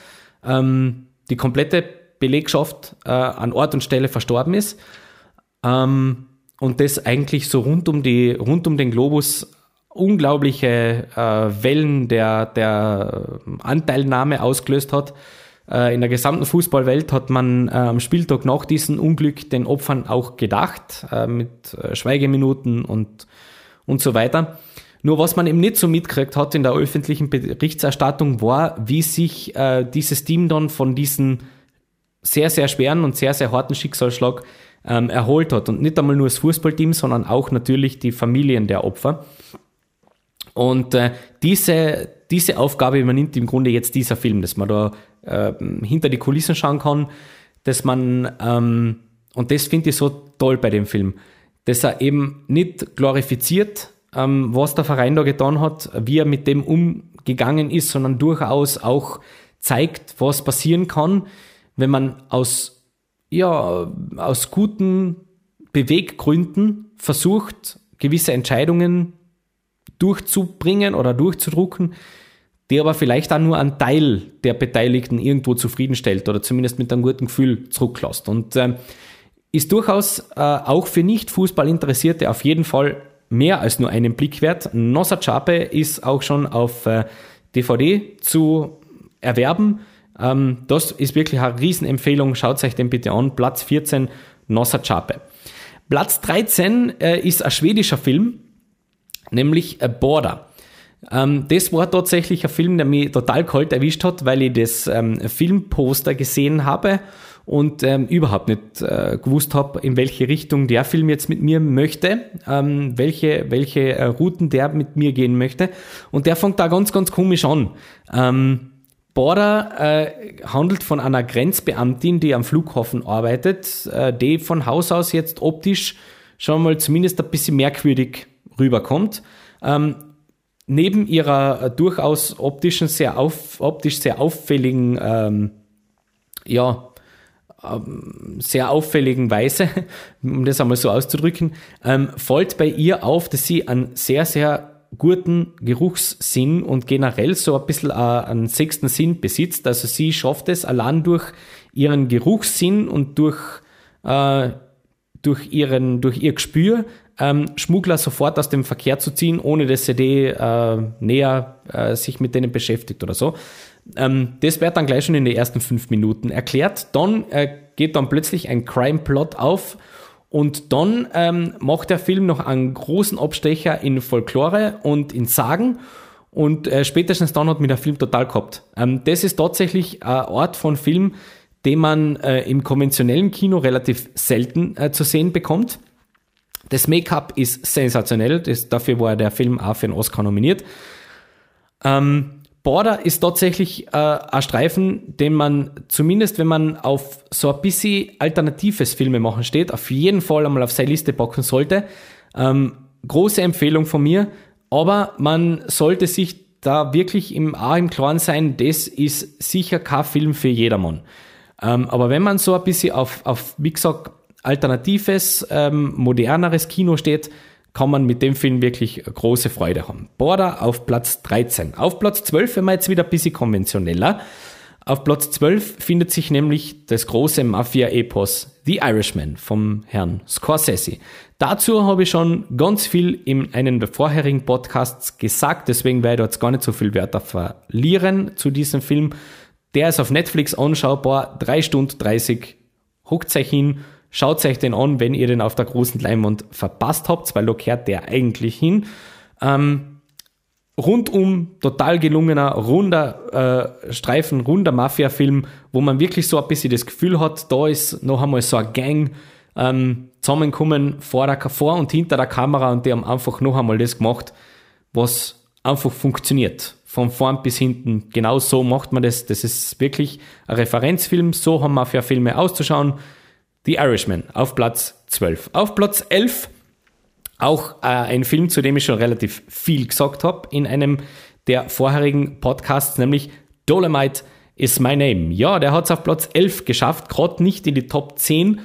ähm, die komplette Belegschaft äh, an Ort und Stelle verstorben ist. Ähm, und das eigentlich so rund um, die, rund um den Globus unglaubliche äh, Wellen der, der Anteilnahme ausgelöst hat. Äh, in der gesamten Fußballwelt hat man äh, am Spieltag nach diesem Unglück den Opfern auch gedacht, äh, mit äh, Schweigeminuten und, und so weiter. Nur was man eben nicht so mitgekriegt hat in der öffentlichen Berichterstattung war, wie sich äh, dieses Team dann von diesem sehr, sehr schweren und sehr, sehr harten Schicksalsschlag ähm, erholt hat. Und nicht einmal nur das Fußballteam, sondern auch natürlich die Familien der Opfer. Und äh, diese, diese Aufgabe übernimmt im Grunde jetzt dieser Film, dass man da äh, hinter die Kulissen schauen kann, dass man, ähm, und das finde ich so toll bei dem Film, dass er eben nicht glorifiziert, ähm, was der Verein da getan hat, wie er mit dem umgegangen ist, sondern durchaus auch zeigt, was passieren kann, wenn man aus, ja, aus guten Beweggründen versucht, gewisse Entscheidungen durchzubringen oder durchzudrucken, die aber vielleicht auch nur einen Teil der Beteiligten irgendwo zufriedenstellt oder zumindest mit einem guten Gefühl zurücklässt. Und äh, ist durchaus äh, auch für Nicht-Fußball-Interessierte auf jeden Fall mehr als nur einen Blick wert. Nossa Chape ist auch schon auf äh, DVD zu erwerben. Ähm, das ist wirklich eine Riesenempfehlung. Schaut euch den bitte an. Platz 14, Nossa Chape. Platz 13 äh, ist ein schwedischer Film, nämlich Border. Ähm, das war tatsächlich ein Film, der mich total kalt erwischt hat, weil ich das ähm, Filmposter gesehen habe und ähm, überhaupt nicht äh, gewusst habe, in welche Richtung der Film jetzt mit mir möchte, ähm, welche, welche äh, Routen der mit mir gehen möchte. Und der fängt da ganz, ganz komisch an. Ähm, Border äh, handelt von einer Grenzbeamtin, die am Flughafen arbeitet, äh, die von Haus aus jetzt optisch schon mal zumindest ein bisschen merkwürdig rüberkommt. Ähm, neben ihrer äh, durchaus optischen, sehr auf, optisch sehr auffälligen ähm, ja, sehr auffälligen Weise, <laughs> um das einmal so auszudrücken, ähm, fällt bei ihr auf, dass sie einen sehr, sehr guten Geruchssinn und generell so ein bisschen äh, einen sechsten Sinn besitzt. Also sie schafft es allein durch ihren Geruchssinn und durch, äh, durch, ihren, durch ihr Gespür, ähm, Schmuggler sofort aus dem Verkehr zu ziehen, ohne dass sie die äh, näher äh, sich mit denen beschäftigt oder so. Ähm, das wird dann gleich schon in den ersten fünf Minuten erklärt. Dann äh, geht dann plötzlich ein Crime-Plot auf und dann ähm, macht der Film noch einen großen Abstecher in Folklore und in Sagen. Und äh, spätestens dann hat mir der Film total gehabt. Ähm, das ist tatsächlich ein Ort von Film, den man äh, im konventionellen Kino relativ selten äh, zu sehen bekommt. Das Make-up ist sensationell, das, dafür war der Film auch für einen Oscar nominiert. Ähm, Border ist tatsächlich äh, ein Streifen, den man zumindest, wenn man auf so ein bisschen alternatives Filme machen steht, auf jeden Fall einmal auf seine Liste packen sollte. Ähm, große Empfehlung von mir, aber man sollte sich da wirklich im, auch im Klaren sein, das ist sicher kein Film für jedermann. Ähm, aber wenn man so ein bisschen auf, auf wie gesagt, alternatives, ähm, moderneres Kino steht, kann man mit dem Film wirklich große Freude haben. Border auf Platz 13. Auf Platz 12, wenn man jetzt wieder ein bisschen konventioneller. Auf Platz 12 findet sich nämlich das große Mafia-Epos The Irishman vom Herrn Scorsese. Dazu habe ich schon ganz viel in einem der vorherigen Podcasts gesagt, deswegen werde ich jetzt gar nicht so viel Wörter verlieren zu diesem Film. Der ist auf Netflix anschaubar, 3 Stunden 30, huckt euch hin, Schaut euch den an, wenn ihr den auf der großen Leinwand verpasst habt, weil da kehrt der eigentlich hin. Ähm, rundum total gelungener, runder äh, Streifen, runder Mafia-Film, wo man wirklich so ein bisschen das Gefühl hat, da ist noch einmal so eine Gang ähm, zusammenkommen vor, der, vor und hinter der Kamera und die haben einfach noch einmal das gemacht, was einfach funktioniert. Von vorn bis hinten. Genau so macht man das. Das ist wirklich ein Referenzfilm. So haben Mafia-Filme auszuschauen. The Irishman auf Platz 12. Auf Platz 11 auch äh, ein Film, zu dem ich schon relativ viel gesagt habe in einem der vorherigen Podcasts, nämlich Dolomite is My Name. Ja, der hat es auf Platz 11 geschafft, gerade nicht in die Top 10.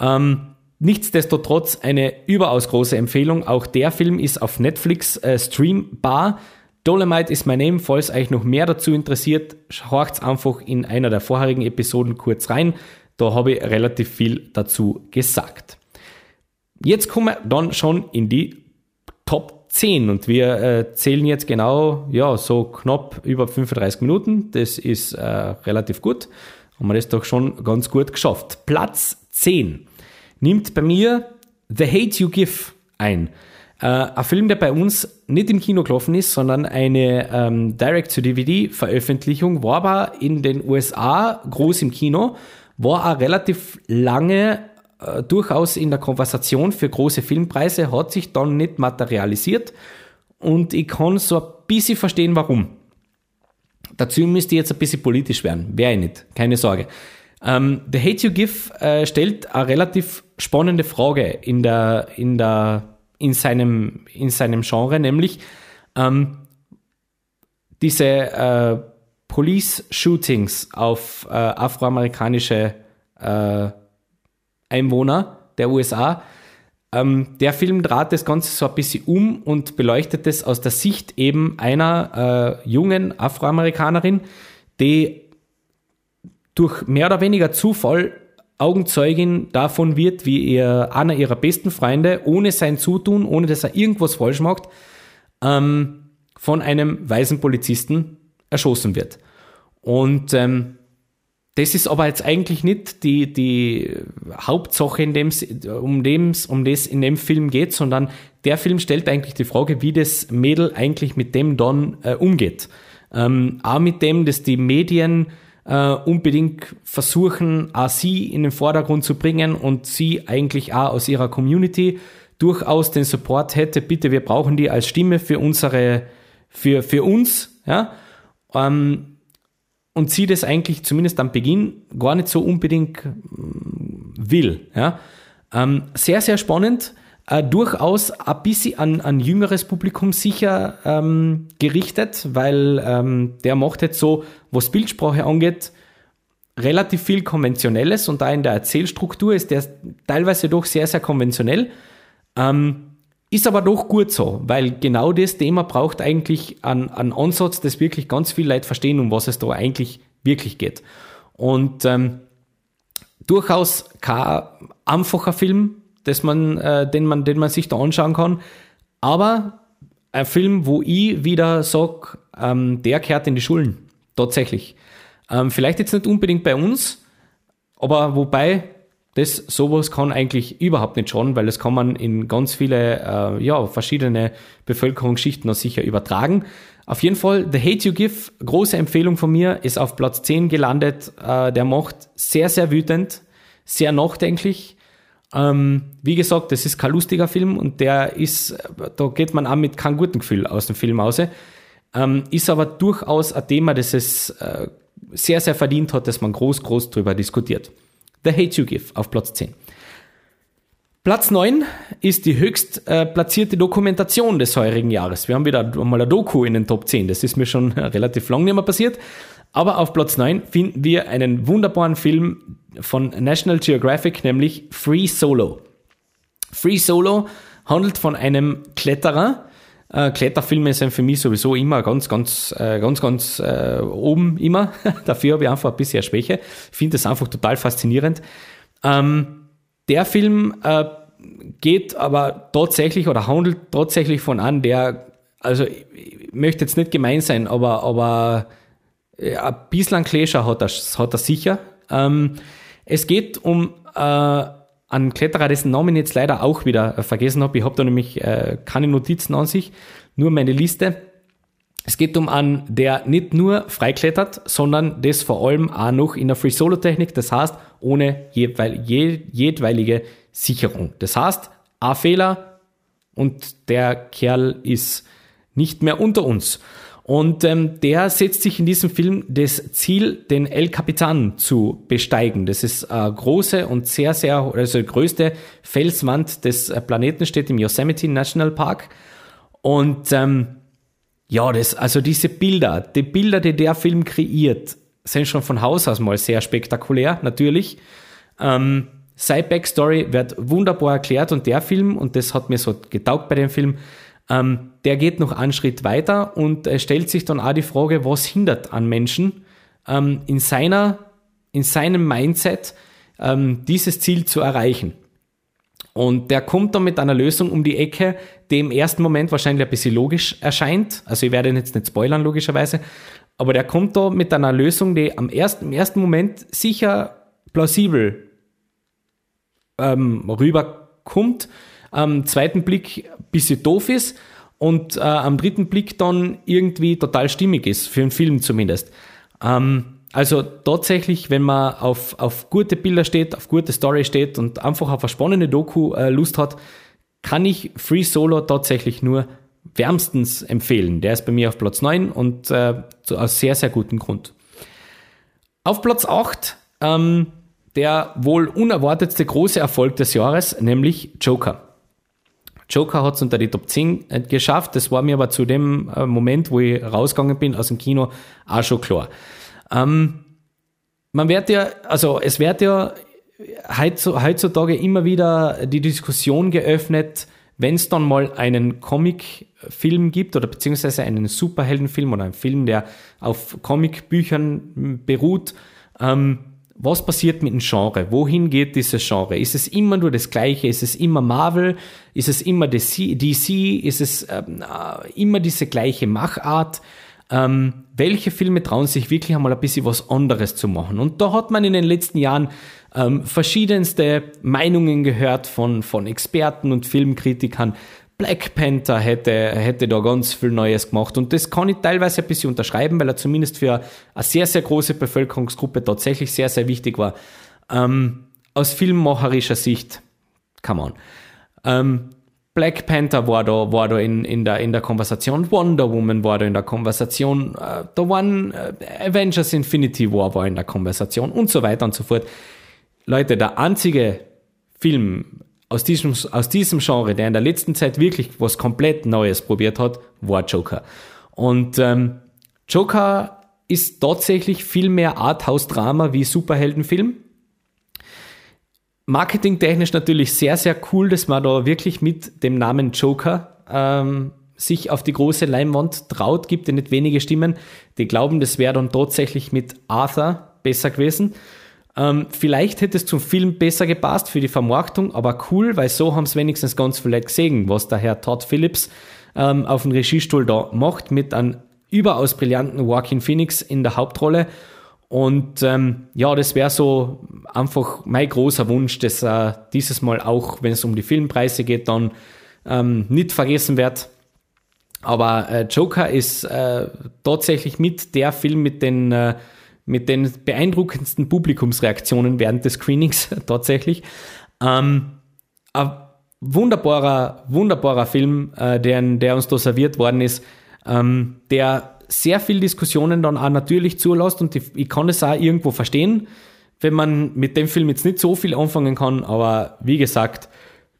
Ähm, nichtsdestotrotz eine überaus große Empfehlung. Auch der Film ist auf Netflix äh, streambar. Dolomite is My Name, falls euch noch mehr dazu interessiert, horcht einfach in einer der vorherigen Episoden kurz rein. Da habe ich relativ viel dazu gesagt. Jetzt kommen wir dann schon in die Top 10 und wir äh, zählen jetzt genau, ja, so knapp über 35 Minuten. Das ist äh, relativ gut. Haben wir das doch schon ganz gut geschafft. Platz 10 nimmt bei mir The Hate You Give ein. Äh, ein Film, der bei uns nicht im Kino gelaufen ist, sondern eine ähm, Direct-to-DVD-Veröffentlichung, war aber in den USA groß im Kino war auch relativ lange äh, durchaus in der Konversation für große Filmpreise, hat sich dann nicht materialisiert und ich kann so ein bisschen verstehen, warum. Dazu müsste ich jetzt ein bisschen politisch werden, wäre ich nicht, keine Sorge. Ähm, The Hate You Give äh, stellt eine relativ spannende Frage in, der, in, der, in, seinem, in seinem Genre, nämlich ähm, diese äh, Police-Shootings auf äh, afroamerikanische äh, Einwohner der USA. Ähm, der Film dreht das Ganze so ein bisschen um und beleuchtet es aus der Sicht eben einer äh, jungen Afroamerikanerin, die durch mehr oder weniger Zufall Augenzeugin davon wird, wie ihr, einer ihrer besten Freunde ohne sein Zutun, ohne dass er irgendwas falsch macht, ähm, von einem weißen Polizisten erschossen wird. Und ähm, das ist aber jetzt eigentlich nicht die, die Hauptsache, in dem's, um, dem's, um das in dem Film geht, sondern der Film stellt eigentlich die Frage, wie das Mädel eigentlich mit dem dann äh, umgeht. Ähm, auch mit dem, dass die Medien äh, unbedingt versuchen, auch sie in den Vordergrund zu bringen und sie eigentlich auch aus ihrer Community durchaus den Support hätte, bitte, wir brauchen die als Stimme für unsere, für, für uns, ja, ähm, und sie das eigentlich zumindest am Beginn gar nicht so unbedingt mm, will. Ja. Ähm, sehr, sehr spannend. Äh, durchaus ein bisschen an, an jüngeres Publikum sicher ähm, gerichtet, weil ähm, der macht jetzt so, was Bildsprache angeht, relativ viel Konventionelles und da in der Erzählstruktur ist der teilweise doch sehr, sehr konventionell. Ähm, Ist aber doch gut so, weil genau das Thema braucht eigentlich einen, einen Ansatz, das wirklich ganz viele Leute verstehen, um was es da eigentlich wirklich geht. Und ähm, durchaus kein einfacher Film, dass man, äh, den, man, den man sich da anschauen kann, aber ein Film, wo ich wieder sage, ähm, der kehrt in die Schulen. Tatsächlich. Ähm, vielleicht jetzt nicht unbedingt bei uns, aber wobei das sowas kann eigentlich überhaupt nicht schaden, weil das kann man in ganz viele äh, ja, verschiedene Bevölkerungsschichten noch sicher übertragen. Auf jeden Fall, The Hate You Give, große Empfehlung von mir, ist auf Platz 10 gelandet. Äh, der macht sehr, sehr wütend, sehr nachdenklich. Ähm, wie gesagt, das ist kein lustiger Film und der ist, da geht man auch mit keinem guten Gefühl aus dem Film raus. Ähm, ist aber durchaus ein Thema, das es äh, sehr, sehr verdient hat, dass man groß, groß drüber diskutiert. The Hate You Give auf Platz 10. Platz 9 ist die höchst äh, platzierte Dokumentation des heurigen Jahres. Wir haben wieder mal eine Doku in den Top 10. Das ist mir schon relativ lang nicht mehr passiert. Aber auf Platz 9 finden wir einen wunderbaren Film von National Geographic, nämlich Free Solo. Free Solo handelt von einem Kletterer. Äh, Kletterfilme sind für mich sowieso immer ganz, ganz, äh, ganz, ganz äh, oben immer. <laughs> Dafür habe ich einfach ein bisschen Schwäche. Finde das einfach total faszinierend. Ähm, der Film äh, geht aber tatsächlich oder handelt tatsächlich von an, der, also ich möchte jetzt nicht gemein sein, aber, aber äh, ein bisschen Kläscher hat er, hat er sicher. Ähm, es geht um äh, einen Kletterer, dessen Namen ich jetzt leider auch wieder äh, vergessen habe. Ich habe da nämlich äh, keine Notizen an sich, nur meine Liste. Es geht um einen, der nicht nur freiklettert, sondern das vor allem auch noch in der Free-Solo-Technik, das heißt ohne jeweil, jedweilige Sicherung. Das heißt, ein Fehler und der Kerl ist nicht mehr unter uns. Und ähm, der setzt sich in diesem Film das Ziel, den El Capitan zu besteigen. Das ist eine große und sehr, sehr, also größte Felswand des äh, Planeten, steht im Yosemite National Park. Und ähm, ja, das, also diese Bilder, die Bilder, die der Film kreiert, sind schon von Haus aus mal sehr spektakulär, natürlich. Ähm, seine Backstory wird wunderbar erklärt und der Film, und das hat mir so getaugt bei dem Film, ähm, der geht noch einen Schritt weiter und äh, stellt sich dann auch die Frage, was hindert an Menschen ähm, in, seiner, in seinem Mindset ähm, dieses Ziel zu erreichen. Und der kommt dann mit einer Lösung um die Ecke, die im ersten Moment wahrscheinlich ein bisschen logisch erscheint. Also ich werde ihn jetzt nicht spoilern, logischerweise. Aber der kommt da mit einer Lösung, die am ersten, im ersten Moment sicher plausibel ähm, rüberkommt am zweiten Blick ein bisschen doof ist und äh, am dritten Blick dann irgendwie total stimmig ist, für einen Film zumindest. Ähm, also tatsächlich, wenn man auf, auf gute Bilder steht, auf gute Story steht und einfach auf eine spannende Doku äh, Lust hat, kann ich Free Solo tatsächlich nur wärmstens empfehlen. Der ist bei mir auf Platz 9 und äh, aus sehr, sehr gutem Grund. Auf Platz 8 ähm, der wohl unerwartetste große Erfolg des Jahres, nämlich Joker. Joker hat es unter die Top 10 äh, geschafft. Das war mir aber zu dem äh, Moment, wo ich rausgegangen bin aus dem Kino, auch schon klar. Ähm, man wird ja, also es wird ja heutzutage immer wieder die Diskussion geöffnet, wenn es dann mal einen Comicfilm gibt oder beziehungsweise einen Superheldenfilm oder einen Film, der auf Comicbüchern beruht, ähm, was passiert mit dem Genre? Wohin geht dieses Genre? Ist es immer nur das Gleiche? Ist es immer Marvel? Ist es immer DC? Ist es ähm, äh, immer diese gleiche Machart? Ähm, welche Filme trauen sich wirklich einmal ein bisschen was anderes zu machen? Und da hat man in den letzten Jahren ähm, verschiedenste Meinungen gehört von, von Experten und Filmkritikern, Black Panther hätte, hätte da ganz viel Neues gemacht. Und das kann ich teilweise ein bisschen unterschreiben, weil er zumindest für eine sehr, sehr große Bevölkerungsgruppe tatsächlich sehr, sehr wichtig war. Ähm, aus filmmacherischer Sicht, come on. Ähm, Black Panther war da, war da in, in, der, in der Konversation, Wonder Woman war da in der Konversation, äh, da waren äh, Avengers Infinity War war in der Konversation und so weiter und so fort. Leute, der einzige Film, aus diesem, aus diesem Genre, der in der letzten Zeit wirklich was komplett Neues probiert hat, war Joker. Und ähm, Joker ist tatsächlich viel mehr Arthouse-Drama wie Superheldenfilm. marketingtechnisch natürlich sehr, sehr cool, dass man da wirklich mit dem Namen Joker ähm, sich auf die große Leinwand traut. Gibt ja nicht wenige Stimmen, die glauben, das wäre dann tatsächlich mit Arthur besser gewesen. Ähm, vielleicht hätte es zum Film besser gepasst für die Vermarktung, aber cool, weil so haben es wenigstens ganz viele gesehen, was der Herr Todd Phillips ähm, auf dem Regiestuhl da macht, mit einem überaus brillanten Joaquin Phoenix in der Hauptrolle. Und ähm, ja, das wäre so einfach mein großer Wunsch, dass er dieses Mal auch, wenn es um die Filmpreise geht, dann ähm, nicht vergessen wird. Aber äh, Joker ist äh, tatsächlich mit der Film mit den äh, mit den beeindruckendsten Publikumsreaktionen während des Screenings <laughs> tatsächlich. Ähm, ein wunderbarer, wunderbarer Film, äh, der, der uns da serviert worden ist, ähm, der sehr viel Diskussionen dann auch natürlich zulässt und die, ich kann es auch irgendwo verstehen, wenn man mit dem Film jetzt nicht so viel anfangen kann, aber wie gesagt,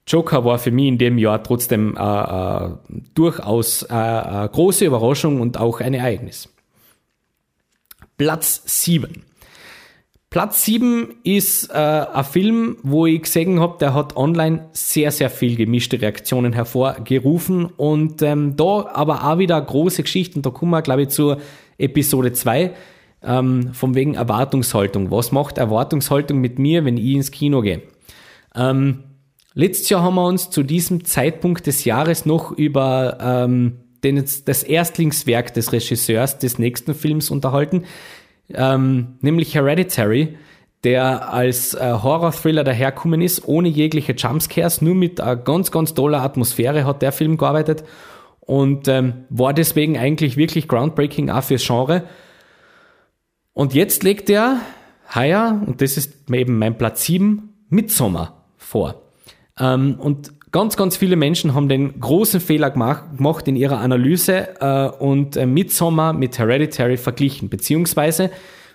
Joker war für mich in dem Jahr trotzdem äh, äh, durchaus äh, eine große Überraschung und auch ein Ereignis. Platz 7. Platz 7 ist äh, ein Film, wo ich gesehen habe, der hat online sehr, sehr viel gemischte Reaktionen hervorgerufen und ähm, da aber auch wieder große Geschichten, da kommen wir glaube ich zur Episode 2, ähm, von wegen Erwartungshaltung. Was macht Erwartungshaltung mit mir, wenn ich ins Kino gehe? Ähm, letztes Jahr haben wir uns zu diesem Zeitpunkt des Jahres noch über ähm, den, das Erstlingswerk des Regisseurs des nächsten Films unterhalten, ähm, nämlich Hereditary, der als äh, Horror-Thriller daherkommen ist, ohne jegliche Jumpscares, nur mit einer ganz, ganz toller Atmosphäre hat der Film gearbeitet und ähm, war deswegen eigentlich wirklich groundbreaking auch fürs Genre. Und jetzt legt er heuer, und das ist eben mein Platz 7, Midsommar vor. Ähm, und Ganz, ganz viele Menschen haben den großen Fehler gemacht in ihrer Analyse äh, und äh, Midsommar mit Hereditary verglichen, beziehungsweise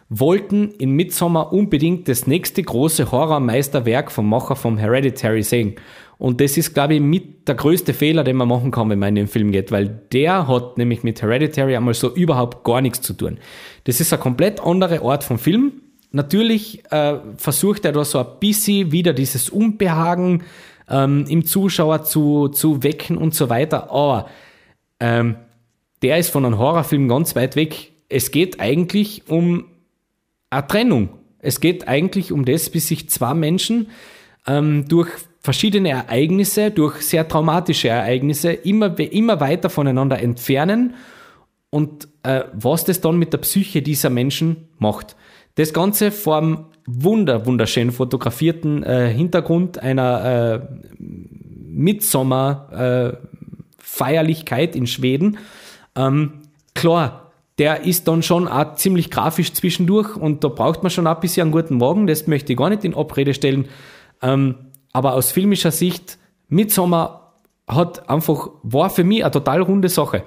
wollten in Midsommar unbedingt das nächste große Horrormeisterwerk vom Macher vom Hereditary sehen. Und das ist, glaube ich, mit der größte Fehler, den man machen kann, wenn man in den Film geht, weil der hat nämlich mit Hereditary einmal so überhaupt gar nichts zu tun. Das ist ein komplett anderer Ort vom Film. Natürlich äh, versucht er da so ein bisschen wieder dieses Unbehagen ähm, im Zuschauer zu, zu wecken und so weiter. Aber ähm, der ist von einem Horrorfilm ganz weit weg. Es geht eigentlich um eine Trennung. Es geht eigentlich um das, bis sich zwei Menschen ähm, durch verschiedene Ereignisse, durch sehr traumatische Ereignisse immer, immer weiter voneinander entfernen und äh, was das dann mit der Psyche dieser Menschen macht. Das Ganze vor wunder, wunderschön fotografierten äh, Hintergrund einer äh, Mitsommer-Feierlichkeit äh, in Schweden. Ähm, klar, der ist dann schon auch ziemlich grafisch zwischendurch und da braucht man schon ein bisschen einen guten Morgen, das möchte ich gar nicht in Abrede stellen. Ähm, aber aus filmischer Sicht, Mitsommer hat einfach, war für mich eine total runde Sache.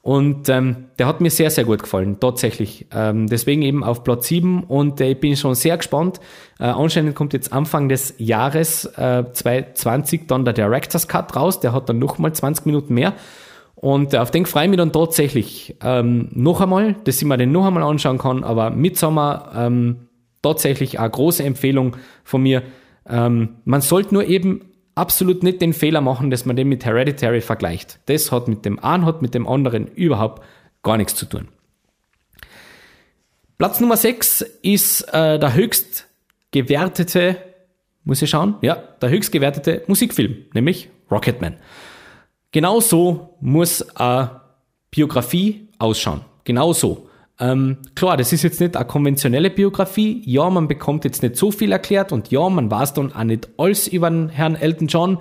Und ähm, der hat mir sehr, sehr gut gefallen, tatsächlich. Ähm, deswegen eben auf Platz 7 und äh, ich bin schon sehr gespannt. Äh, anscheinend kommt jetzt Anfang des Jahres äh, 2020 dann der Director's Cut raus, der hat dann nochmal 20 Minuten mehr. Und äh, auf den freue ich mich dann tatsächlich ähm, noch einmal, dass ich mir den noch einmal anschauen kann. Aber Midsommer ähm, tatsächlich eine große Empfehlung von mir. Ähm, man sollte nur eben absolut nicht den Fehler machen, dass man den mit Hereditary vergleicht. Das hat mit dem einen, hat mit dem anderen überhaupt gar nichts zu tun. Platz Nummer 6 ist äh, der höchst gewertete, muss ich schauen, ja, der höchst gewertete Musikfilm, nämlich Rocketman. Genauso muss eine Biografie ausschauen. Genauso. Ähm, klar, das ist jetzt nicht eine konventionelle Biografie. Ja, man bekommt jetzt nicht so viel erklärt und ja, man weiß dann auch nicht alles über den Herrn Elton John.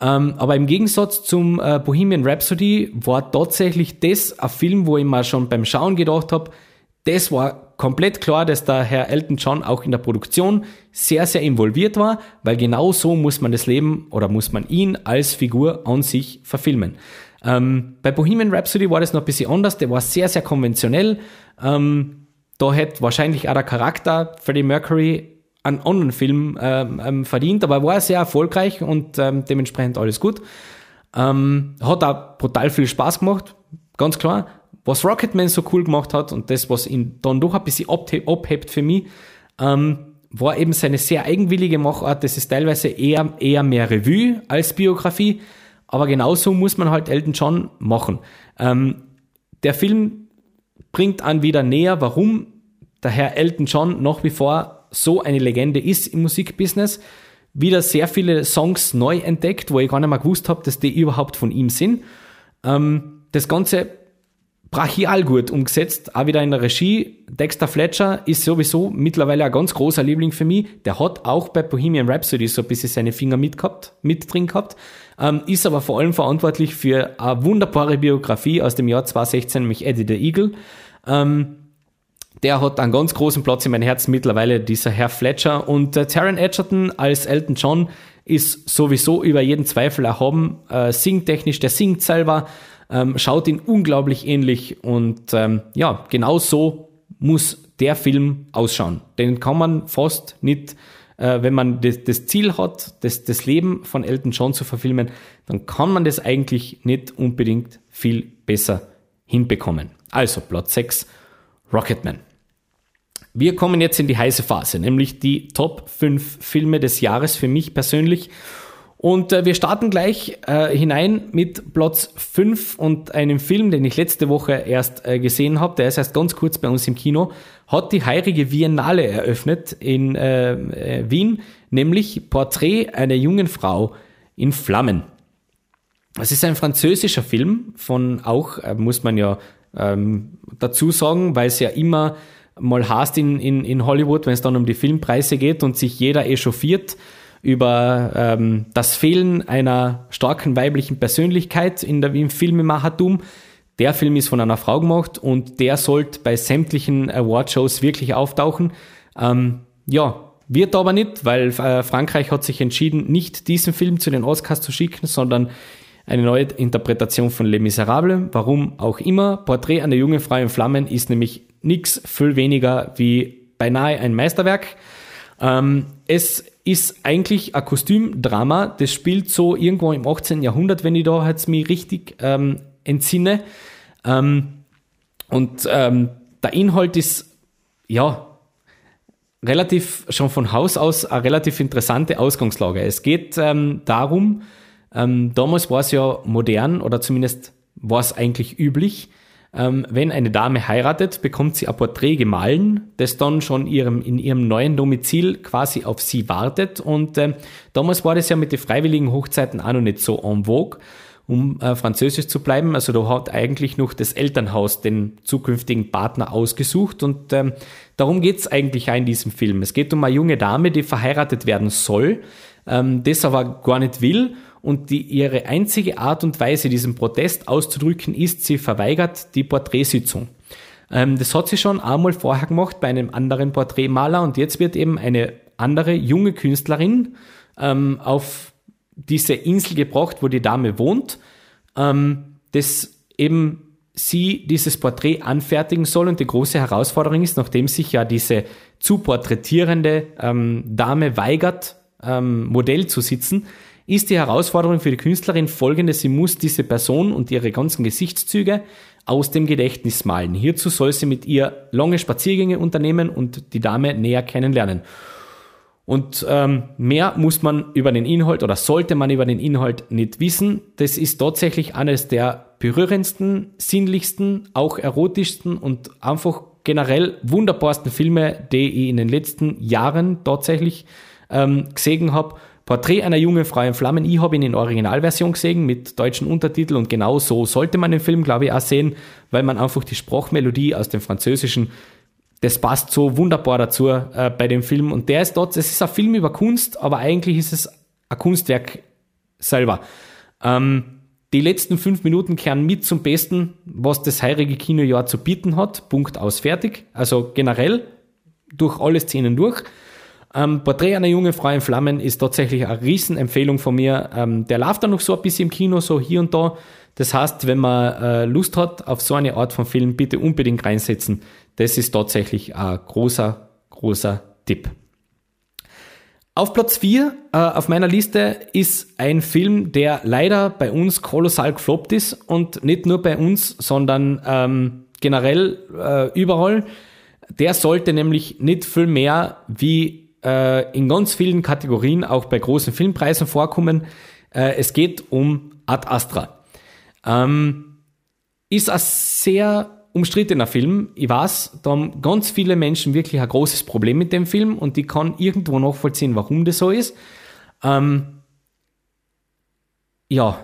Ähm, aber im Gegensatz zum äh, Bohemian Rhapsody war tatsächlich das ein Film, wo ich mir schon beim Schauen gedacht habe, das war komplett klar, dass der Herr Elton John auch in der Produktion sehr, sehr involviert war, weil genau so muss man das Leben oder muss man ihn als Figur an sich verfilmen. Ähm, bei Bohemian Rhapsody war das noch ein bisschen anders, der war sehr, sehr konventionell. Ähm, da hätte wahrscheinlich auch der Charakter Freddie Mercury einen anderen Film ähm, ähm, verdient, aber er war sehr erfolgreich und ähm, dementsprechend alles gut. Ähm, hat auch brutal viel Spaß gemacht, ganz klar. Was Rocketman so cool gemacht hat und das, was ihn dann doch ein bisschen abhebt für mich, ähm, war eben seine sehr eigenwillige Machart. Das ist teilweise eher, eher mehr Revue als Biografie. Aber genauso muss man halt Elton John machen. Ähm, der Film bringt an wieder näher, warum der Herr Elton John nach wie vor so eine Legende ist im Musikbusiness. Wieder sehr viele Songs neu entdeckt, wo ich gar nicht mehr gewusst habe, dass die überhaupt von ihm sind. Ähm, das Ganze brachial gut umgesetzt, auch wieder in der Regie. Dexter Fletcher ist sowieso mittlerweile ein ganz großer Liebling für mich. Der hat auch bei Bohemian Rhapsody so ein bisschen seine Finger mit, gehabt, mit drin gehabt, ähm, ist aber vor allem verantwortlich für eine wunderbare Biografie aus dem Jahr 2016, nämlich Eddie the Eagle. Ähm, der hat einen ganz großen Platz in meinem Herzen mittlerweile, dieser Herr Fletcher. Und äh, Taron Edgerton als Elton John ist sowieso über jeden Zweifel erhaben. Äh, singt technisch, der singt selber, ähm, schaut ihn unglaublich ähnlich und ähm, ja, genau so muss der Film ausschauen. Den kann man fast nicht, äh, wenn man das, das Ziel hat, das, das Leben von Elton John zu verfilmen, dann kann man das eigentlich nicht unbedingt viel besser hinbekommen. Also Platz 6, Rocketman. Wir kommen jetzt in die heiße Phase, nämlich die Top 5 Filme des Jahres für mich persönlich. Und äh, wir starten gleich äh, hinein mit Platz 5 und einem Film, den ich letzte Woche erst äh, gesehen habe. Der ist erst ganz kurz bei uns im Kino. Hat die Heirige Biennale eröffnet in äh, äh, Wien, nämlich Porträt einer jungen Frau in Flammen. Es ist ein französischer Film von auch, äh, muss man ja ähm, dazu sagen, weil es ja immer mal heißt in, in, in Hollywood, wenn es dann um die Filmpreise geht und sich jeder echauffiert über ähm, das Fehlen einer starken weiblichen Persönlichkeit in der, im Filmemachertum. Der Film ist von einer Frau gemacht und der sollte bei sämtlichen Awardshows wirklich auftauchen. Ähm, ja, wird aber nicht, weil äh, Frankreich hat sich entschieden, nicht diesen Film zu den Oscars zu schicken, sondern eine neue Interpretation von Les Miserables. Warum auch immer. Porträt einer jungen Frau in Flammen ist nämlich nichts viel weniger wie beinahe ein Meisterwerk. Ähm, es ist eigentlich ein Kostümdrama, das spielt so irgendwo im 18. Jahrhundert, wenn ich da jetzt mich richtig ähm, entsinne. Ähm, und ähm, der Inhalt ist, ja, relativ schon von Haus aus eine relativ interessante Ausgangslage. Es geht ähm, darum, ähm, damals war es ja modern oder zumindest war es eigentlich üblich, ähm, wenn eine Dame heiratet, bekommt sie ein Porträt gemahlen, das dann schon ihrem, in ihrem neuen Domizil quasi auf sie wartet. Und äh, damals war das ja mit den freiwilligen Hochzeiten auch noch nicht so en vogue, um äh, französisch zu bleiben. Also da hat eigentlich noch das Elternhaus den zukünftigen Partner ausgesucht. Und ähm, darum geht's eigentlich auch in diesem Film. Es geht um eine junge Dame, die verheiratet werden soll, ähm, das aber gar nicht will und die, ihre einzige Art und Weise, diesen Protest auszudrücken, ist, sie verweigert die Porträtsitzung. Ähm, das hat sie schon einmal vorher gemacht bei einem anderen Porträtmaler und jetzt wird eben eine andere junge Künstlerin ähm, auf diese Insel gebracht, wo die Dame wohnt, ähm, das eben sie dieses Porträt anfertigen soll und die große Herausforderung ist, nachdem sich ja diese zu porträtierende ähm, Dame weigert, ähm, Modell zu sitzen, ist die Herausforderung für die Künstlerin folgende, sie muss diese Person und ihre ganzen Gesichtszüge aus dem Gedächtnis malen. Hierzu soll sie mit ihr lange Spaziergänge unternehmen und die Dame näher kennenlernen. Und ähm, mehr muss man über den Inhalt oder sollte man über den Inhalt nicht wissen. Das ist tatsächlich eines der berührendsten, sinnlichsten, auch erotischsten und einfach generell wunderbarsten Filme, die ich in den letzten Jahren tatsächlich ähm, gesehen habe. Porträt einer jungen Frau in Flammen. Ich habe ihn in Originalversion gesehen mit deutschen Untertiteln und genau so sollte man den Film, glaube ich, auch sehen, weil man einfach die Sprachmelodie aus dem Französischen, das passt so wunderbar dazu äh, bei dem Film. Und der ist dort, es ist ein Film über Kunst, aber eigentlich ist es ein Kunstwerk selber. Ähm, die letzten fünf Minuten kehren mit zum Besten, was das heurige Kinojahr zu bieten hat. Punkt aus, fertig. Also generell durch alle Szenen durch. Ähm, Porträt einer jungen Frau in Flammen ist tatsächlich eine Riesenempfehlung von mir. Ähm, der läuft dann noch so ein bisschen im Kino, so hier und da. Das heißt, wenn man äh, Lust hat auf so eine Art von Film, bitte unbedingt reinsetzen. Das ist tatsächlich ein großer, großer Tipp. Auf Platz 4 äh, auf meiner Liste ist ein Film, der leider bei uns kolossal gefloppt ist und nicht nur bei uns, sondern ähm, generell äh, überall. Der sollte nämlich nicht viel mehr wie äh, in ganz vielen Kategorien auch bei großen Filmpreisen vorkommen. Äh, es geht um Ad Astra. Ähm, ist ein sehr umstrittener Film. Ich weiß, da haben ganz viele Menschen wirklich ein großes Problem mit dem Film und ich kann irgendwo nachvollziehen, warum das so ist. Ähm, ja,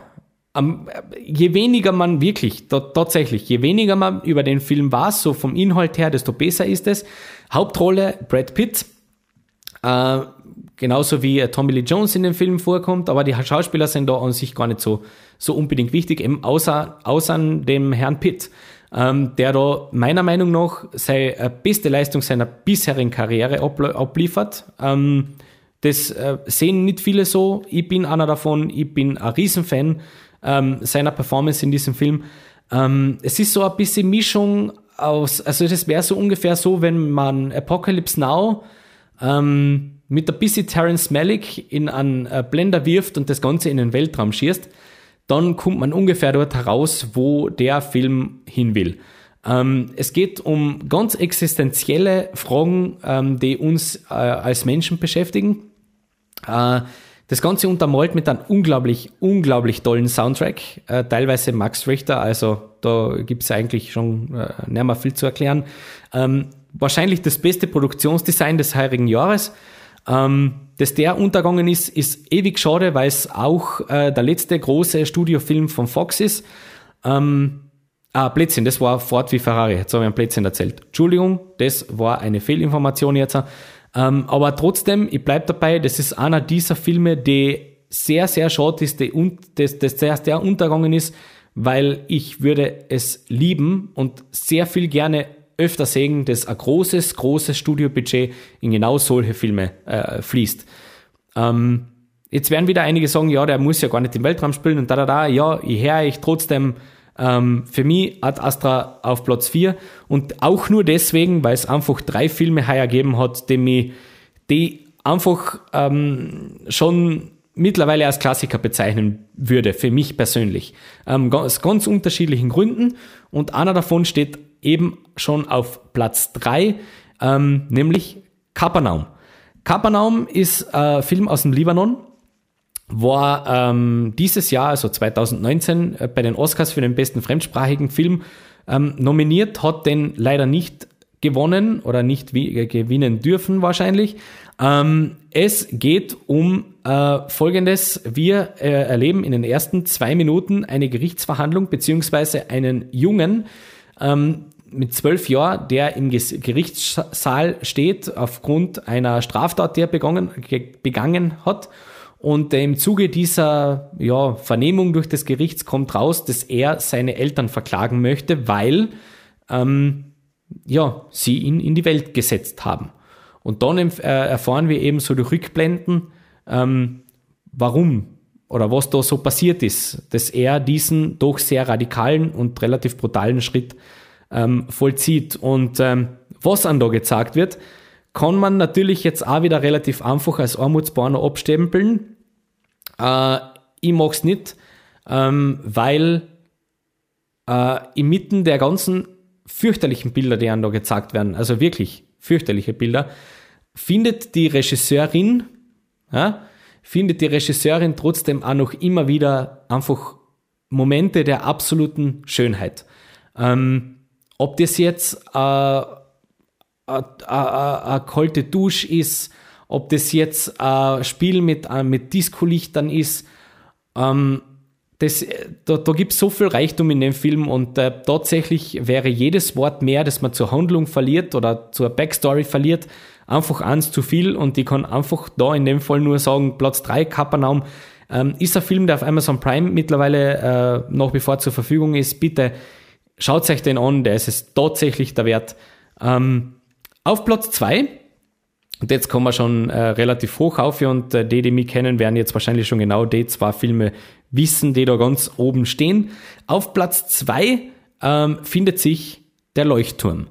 ähm, je weniger man wirklich, tatsächlich, je weniger man über den Film weiß, so vom Inhalt her, desto besser ist es. Hauptrolle Brad Pitt, äh, genauso wie äh, Tommy Lee Jones in dem Film vorkommt, aber die Schauspieler sind da an sich gar nicht so, so unbedingt wichtig, eben außer, außer dem Herrn Pitt ähm, der da meiner Meinung nach seine äh, beste Leistung seiner bisherigen Karriere abliefert. Ähm, das äh, sehen nicht viele so. Ich bin einer davon. Ich bin ein Riesenfan ähm, seiner Performance in diesem Film. Ähm, es ist so ein bisschen Mischung aus, also das wäre so ungefähr so, wenn man Apocalypse Now ähm, mit ein bisschen Terence Malick in einen äh, Blender wirft und das Ganze in den Weltraum schießt dann kommt man ungefähr dort heraus, wo der Film hin will. Ähm, es geht um ganz existenzielle Fragen, ähm, die uns äh, als Menschen beschäftigen. Äh, das Ganze untermalt mit einem unglaublich, unglaublich tollen Soundtrack, äh, teilweise Max Richter, also da gibt es eigentlich schon äh, nicht mehr viel zu erklären. Ähm, wahrscheinlich das beste Produktionsdesign des heurigen Jahres. Ähm, dass der untergegangen ist, ist ewig schade, weil es auch äh, der letzte große Studiofilm von Fox ist. Ähm, ah, Plätzchen, das war Ford wie Ferrari. Jetzt habe ich ein Plätzchen erzählt. Entschuldigung, das war eine Fehlinformation jetzt. Ähm, aber trotzdem, ich bleibe dabei, das ist einer dieser Filme, die sehr, sehr schade ist, die, das, das, das der untergegangen ist, weil ich würde es lieben und sehr viel gerne öfter sehen, dass ein großes, großes Studiobudget in genau solche Filme äh, fließt. Ähm, jetzt werden wieder einige sagen, ja, der muss ja gar nicht im Weltraum spielen und da, da, da. Ja, ich höre ich trotzdem ähm, für mich Ad Astra auf Platz 4 und auch nur deswegen, weil es einfach drei Filme heuer gegeben hat, die mich, die einfach ähm, schon mittlerweile als Klassiker bezeichnen würde, für mich persönlich. Ähm, aus ganz unterschiedlichen Gründen und einer davon steht eben schon auf Platz 3, ähm, nämlich Kapernaum. Kapernaum ist ein Film aus dem Libanon, war ähm, dieses Jahr, also 2019, äh, bei den Oscars für den besten fremdsprachigen Film ähm, nominiert, hat den leider nicht gewonnen oder nicht äh, gewinnen dürfen wahrscheinlich. Ähm, es geht um äh, Folgendes. Wir äh, erleben in den ersten zwei Minuten eine Gerichtsverhandlung beziehungsweise einen Jungen, ähm, mit zwölf Jahren, der im Gerichtssaal steht aufgrund einer Straftat, die er begangen, begangen hat. Und im Zuge dieser ja, Vernehmung durch das Gericht kommt raus, dass er seine Eltern verklagen möchte, weil ähm, ja, sie ihn in die Welt gesetzt haben. Und dann äh, erfahren wir eben so durch Rückblenden, ähm, warum oder was da so passiert ist, dass er diesen doch sehr radikalen und relativ brutalen Schritt ähm, vollzieht. Und ähm, was an da gezeigt wird, kann man natürlich jetzt auch wieder relativ einfach als Armutsbahner abstempeln. Äh, ich mag's nicht, ähm, weil äh, inmitten der ganzen fürchterlichen Bilder, die an da gezeigt werden, also wirklich fürchterliche Bilder, findet die Regisseurin, ja, findet die Regisseurin trotzdem auch noch immer wieder einfach Momente der absoluten Schönheit. Ähm, ob das jetzt eine äh, äh, kalte Dusche ist, ob das jetzt ein Spiel mit, äh, mit Disco-Lichtern ist, ähm, das, da, da gibt es so viel Reichtum in dem Film und äh, tatsächlich wäre jedes Wort mehr, das man zur Handlung verliert oder zur Backstory verliert, einfach eins zu viel und ich kann einfach da in dem Fall nur sagen, Platz 3, Kapernaum, ähm, ist ein Film, der auf Amazon Prime mittlerweile äh, nach wie vor zur Verfügung ist. Bitte Schaut euch den an, der ist es tatsächlich der Wert. Ähm, auf Platz 2, und jetzt kommen wir schon äh, relativ hoch auf und äh, die, die mich kennen, werden jetzt wahrscheinlich schon genau die zwei Filme wissen, die da ganz oben stehen. Auf Platz 2 ähm, findet sich der Leuchtturm.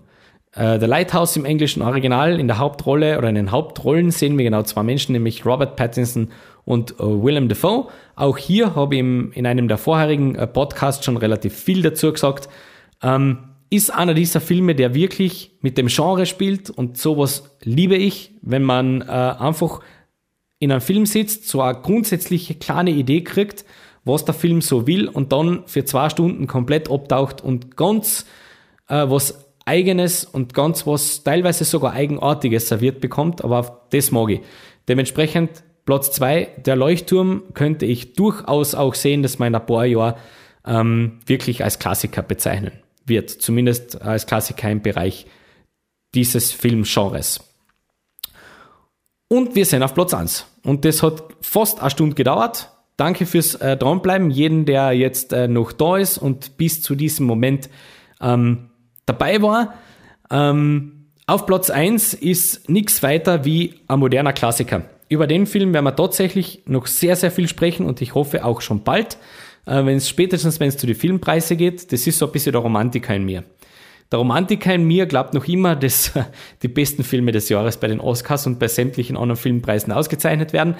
Äh, der Lighthouse im englischen Original in der Hauptrolle oder in den Hauptrollen sehen wir genau zwei Menschen, nämlich Robert Pattinson und äh, Willem Dafoe. Auch hier habe ich in einem der vorherigen äh, Podcasts schon relativ viel dazu gesagt. Ähm, ist einer dieser Filme, der wirklich mit dem Genre spielt und sowas liebe ich, wenn man äh, einfach in einem Film sitzt, so eine grundsätzliche kleine Idee kriegt, was der Film so will und dann für zwei Stunden komplett abtaucht und ganz äh, was Eigenes und ganz was teilweise sogar Eigenartiges serviert bekommt, aber das mag ich. Dementsprechend Platz zwei, der Leuchtturm könnte ich durchaus auch sehen, dass man in ähm, wirklich als Klassiker bezeichnen wird. Zumindest als Klassiker im Bereich dieses Filmgenres. Und wir sind auf Platz 1. Und das hat fast eine Stunde gedauert. Danke fürs äh, dranbleiben, jeden, der jetzt äh, noch da ist und bis zu diesem Moment ähm, dabei war. Ähm, auf Platz 1 ist nichts weiter wie ein moderner Klassiker. Über den Film werden wir tatsächlich noch sehr, sehr viel sprechen und ich hoffe auch schon bald äh, wenn es spätestens, wenn es zu den Filmpreisen geht, das ist so ein bisschen der Romantiker in mir. Der Romantiker in mir glaubt noch immer, dass <laughs> die besten Filme des Jahres bei den Oscars und bei sämtlichen anderen Filmpreisen ausgezeichnet werden.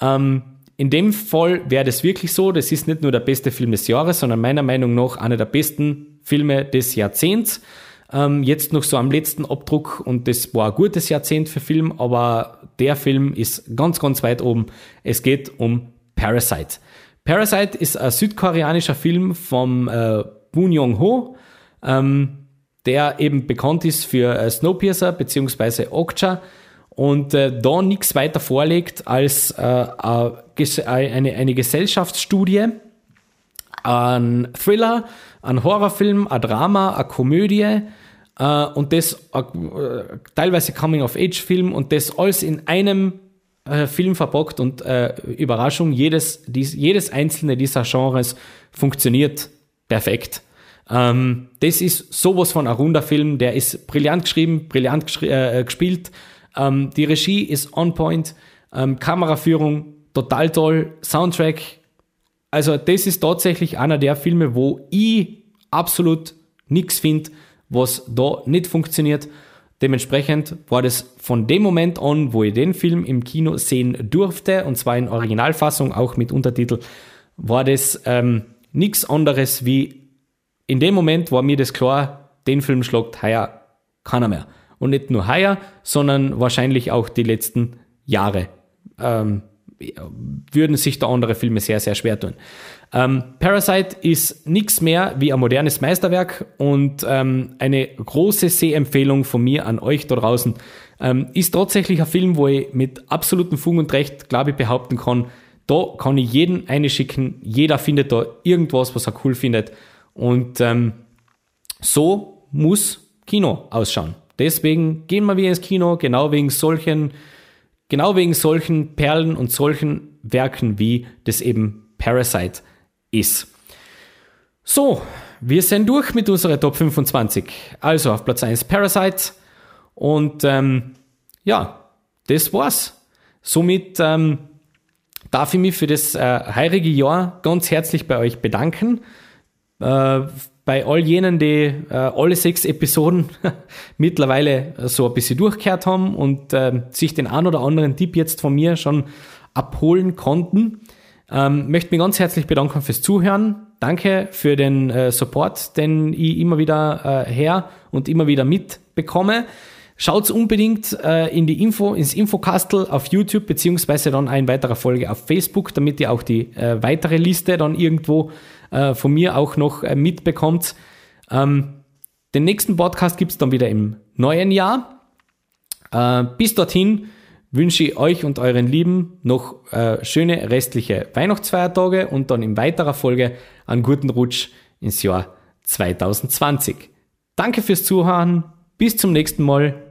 Ähm, in dem Fall wäre das wirklich so. Das ist nicht nur der beste Film des Jahres, sondern meiner Meinung nach einer der besten Filme des Jahrzehnts. Ähm, jetzt noch so am letzten Abdruck und das war ein gutes Jahrzehnt für Film, aber der Film ist ganz, ganz weit oben. Es geht um Parasite. Parasite ist ein südkoreanischer Film vom äh, Boon Young-ho, ähm, der eben bekannt ist für äh, Snowpiercer bzw. Okja und äh, da nichts weiter vorlegt als äh, eine, eine Gesellschaftsstudie, ein Thriller, ein Horrorfilm, ein Drama, eine Komödie äh, und das äh, teilweise Coming-of-Age-Film und das alles in einem äh, Film verpackt und äh, Überraschung, jedes, dies, jedes einzelne dieser Genres funktioniert perfekt. Ähm, das ist sowas von ein runder Film, der ist brillant geschrieben, brillant äh, gespielt. Ähm, die Regie ist on point, ähm, Kameraführung total toll, Soundtrack. Also das ist tatsächlich einer der Filme, wo ich absolut nichts finde, was da nicht funktioniert. Dementsprechend war das von dem Moment an, wo ich den Film im Kino sehen durfte, und zwar in Originalfassung, auch mit Untertitel, war das ähm, nichts anderes wie in dem Moment war mir das klar, den Film schlagt heuer keiner mehr. Und nicht nur heuer, sondern wahrscheinlich auch die letzten Jahre. Ähm, würden sich da andere Filme sehr, sehr schwer tun. Ähm, Parasite ist nichts mehr wie ein modernes Meisterwerk und ähm, eine große Sehempfehlung von mir an euch da draußen. Ähm, ist tatsächlich ein Film, wo ich mit absolutem Fug und Recht, glaube ich, behaupten kann, da kann ich jeden eine schicken. Jeder findet da irgendwas, was er cool findet. Und ähm, so muss Kino ausschauen. Deswegen gehen wir wieder ins Kino, genau wegen solchen Genau wegen solchen Perlen und solchen Werken wie das eben Parasite ist. So, wir sind durch mit unserer Top 25. Also auf Platz 1 Parasite. Und ähm, ja, das war's. Somit ähm, darf ich mich für das äh, heurige Jahr ganz herzlich bei euch bedanken. Äh, bei all jenen, die äh, alle sechs Episoden <laughs> mittlerweile so ein bisschen durchgehört haben und äh, sich den ein oder anderen Tipp jetzt von mir schon abholen konnten. Ähm, möchte mich ganz herzlich bedanken fürs Zuhören. Danke für den äh, Support, den ich immer wieder äh, her und immer wieder mitbekomme. Schaut unbedingt äh, in die Info, ins Infokastel auf YouTube, beziehungsweise dann ein weiterer Folge auf Facebook, damit ihr auch die äh, weitere Liste dann irgendwo äh, von mir auch noch äh, mitbekommt. Ähm, den nächsten Podcast gibt es dann wieder im neuen Jahr. Äh, bis dorthin wünsche ich euch und euren Lieben noch äh, schöne restliche Weihnachtsfeiertage und dann in weiterer Folge einen guten Rutsch ins Jahr 2020. Danke fürs Zuhören. Bis zum nächsten Mal.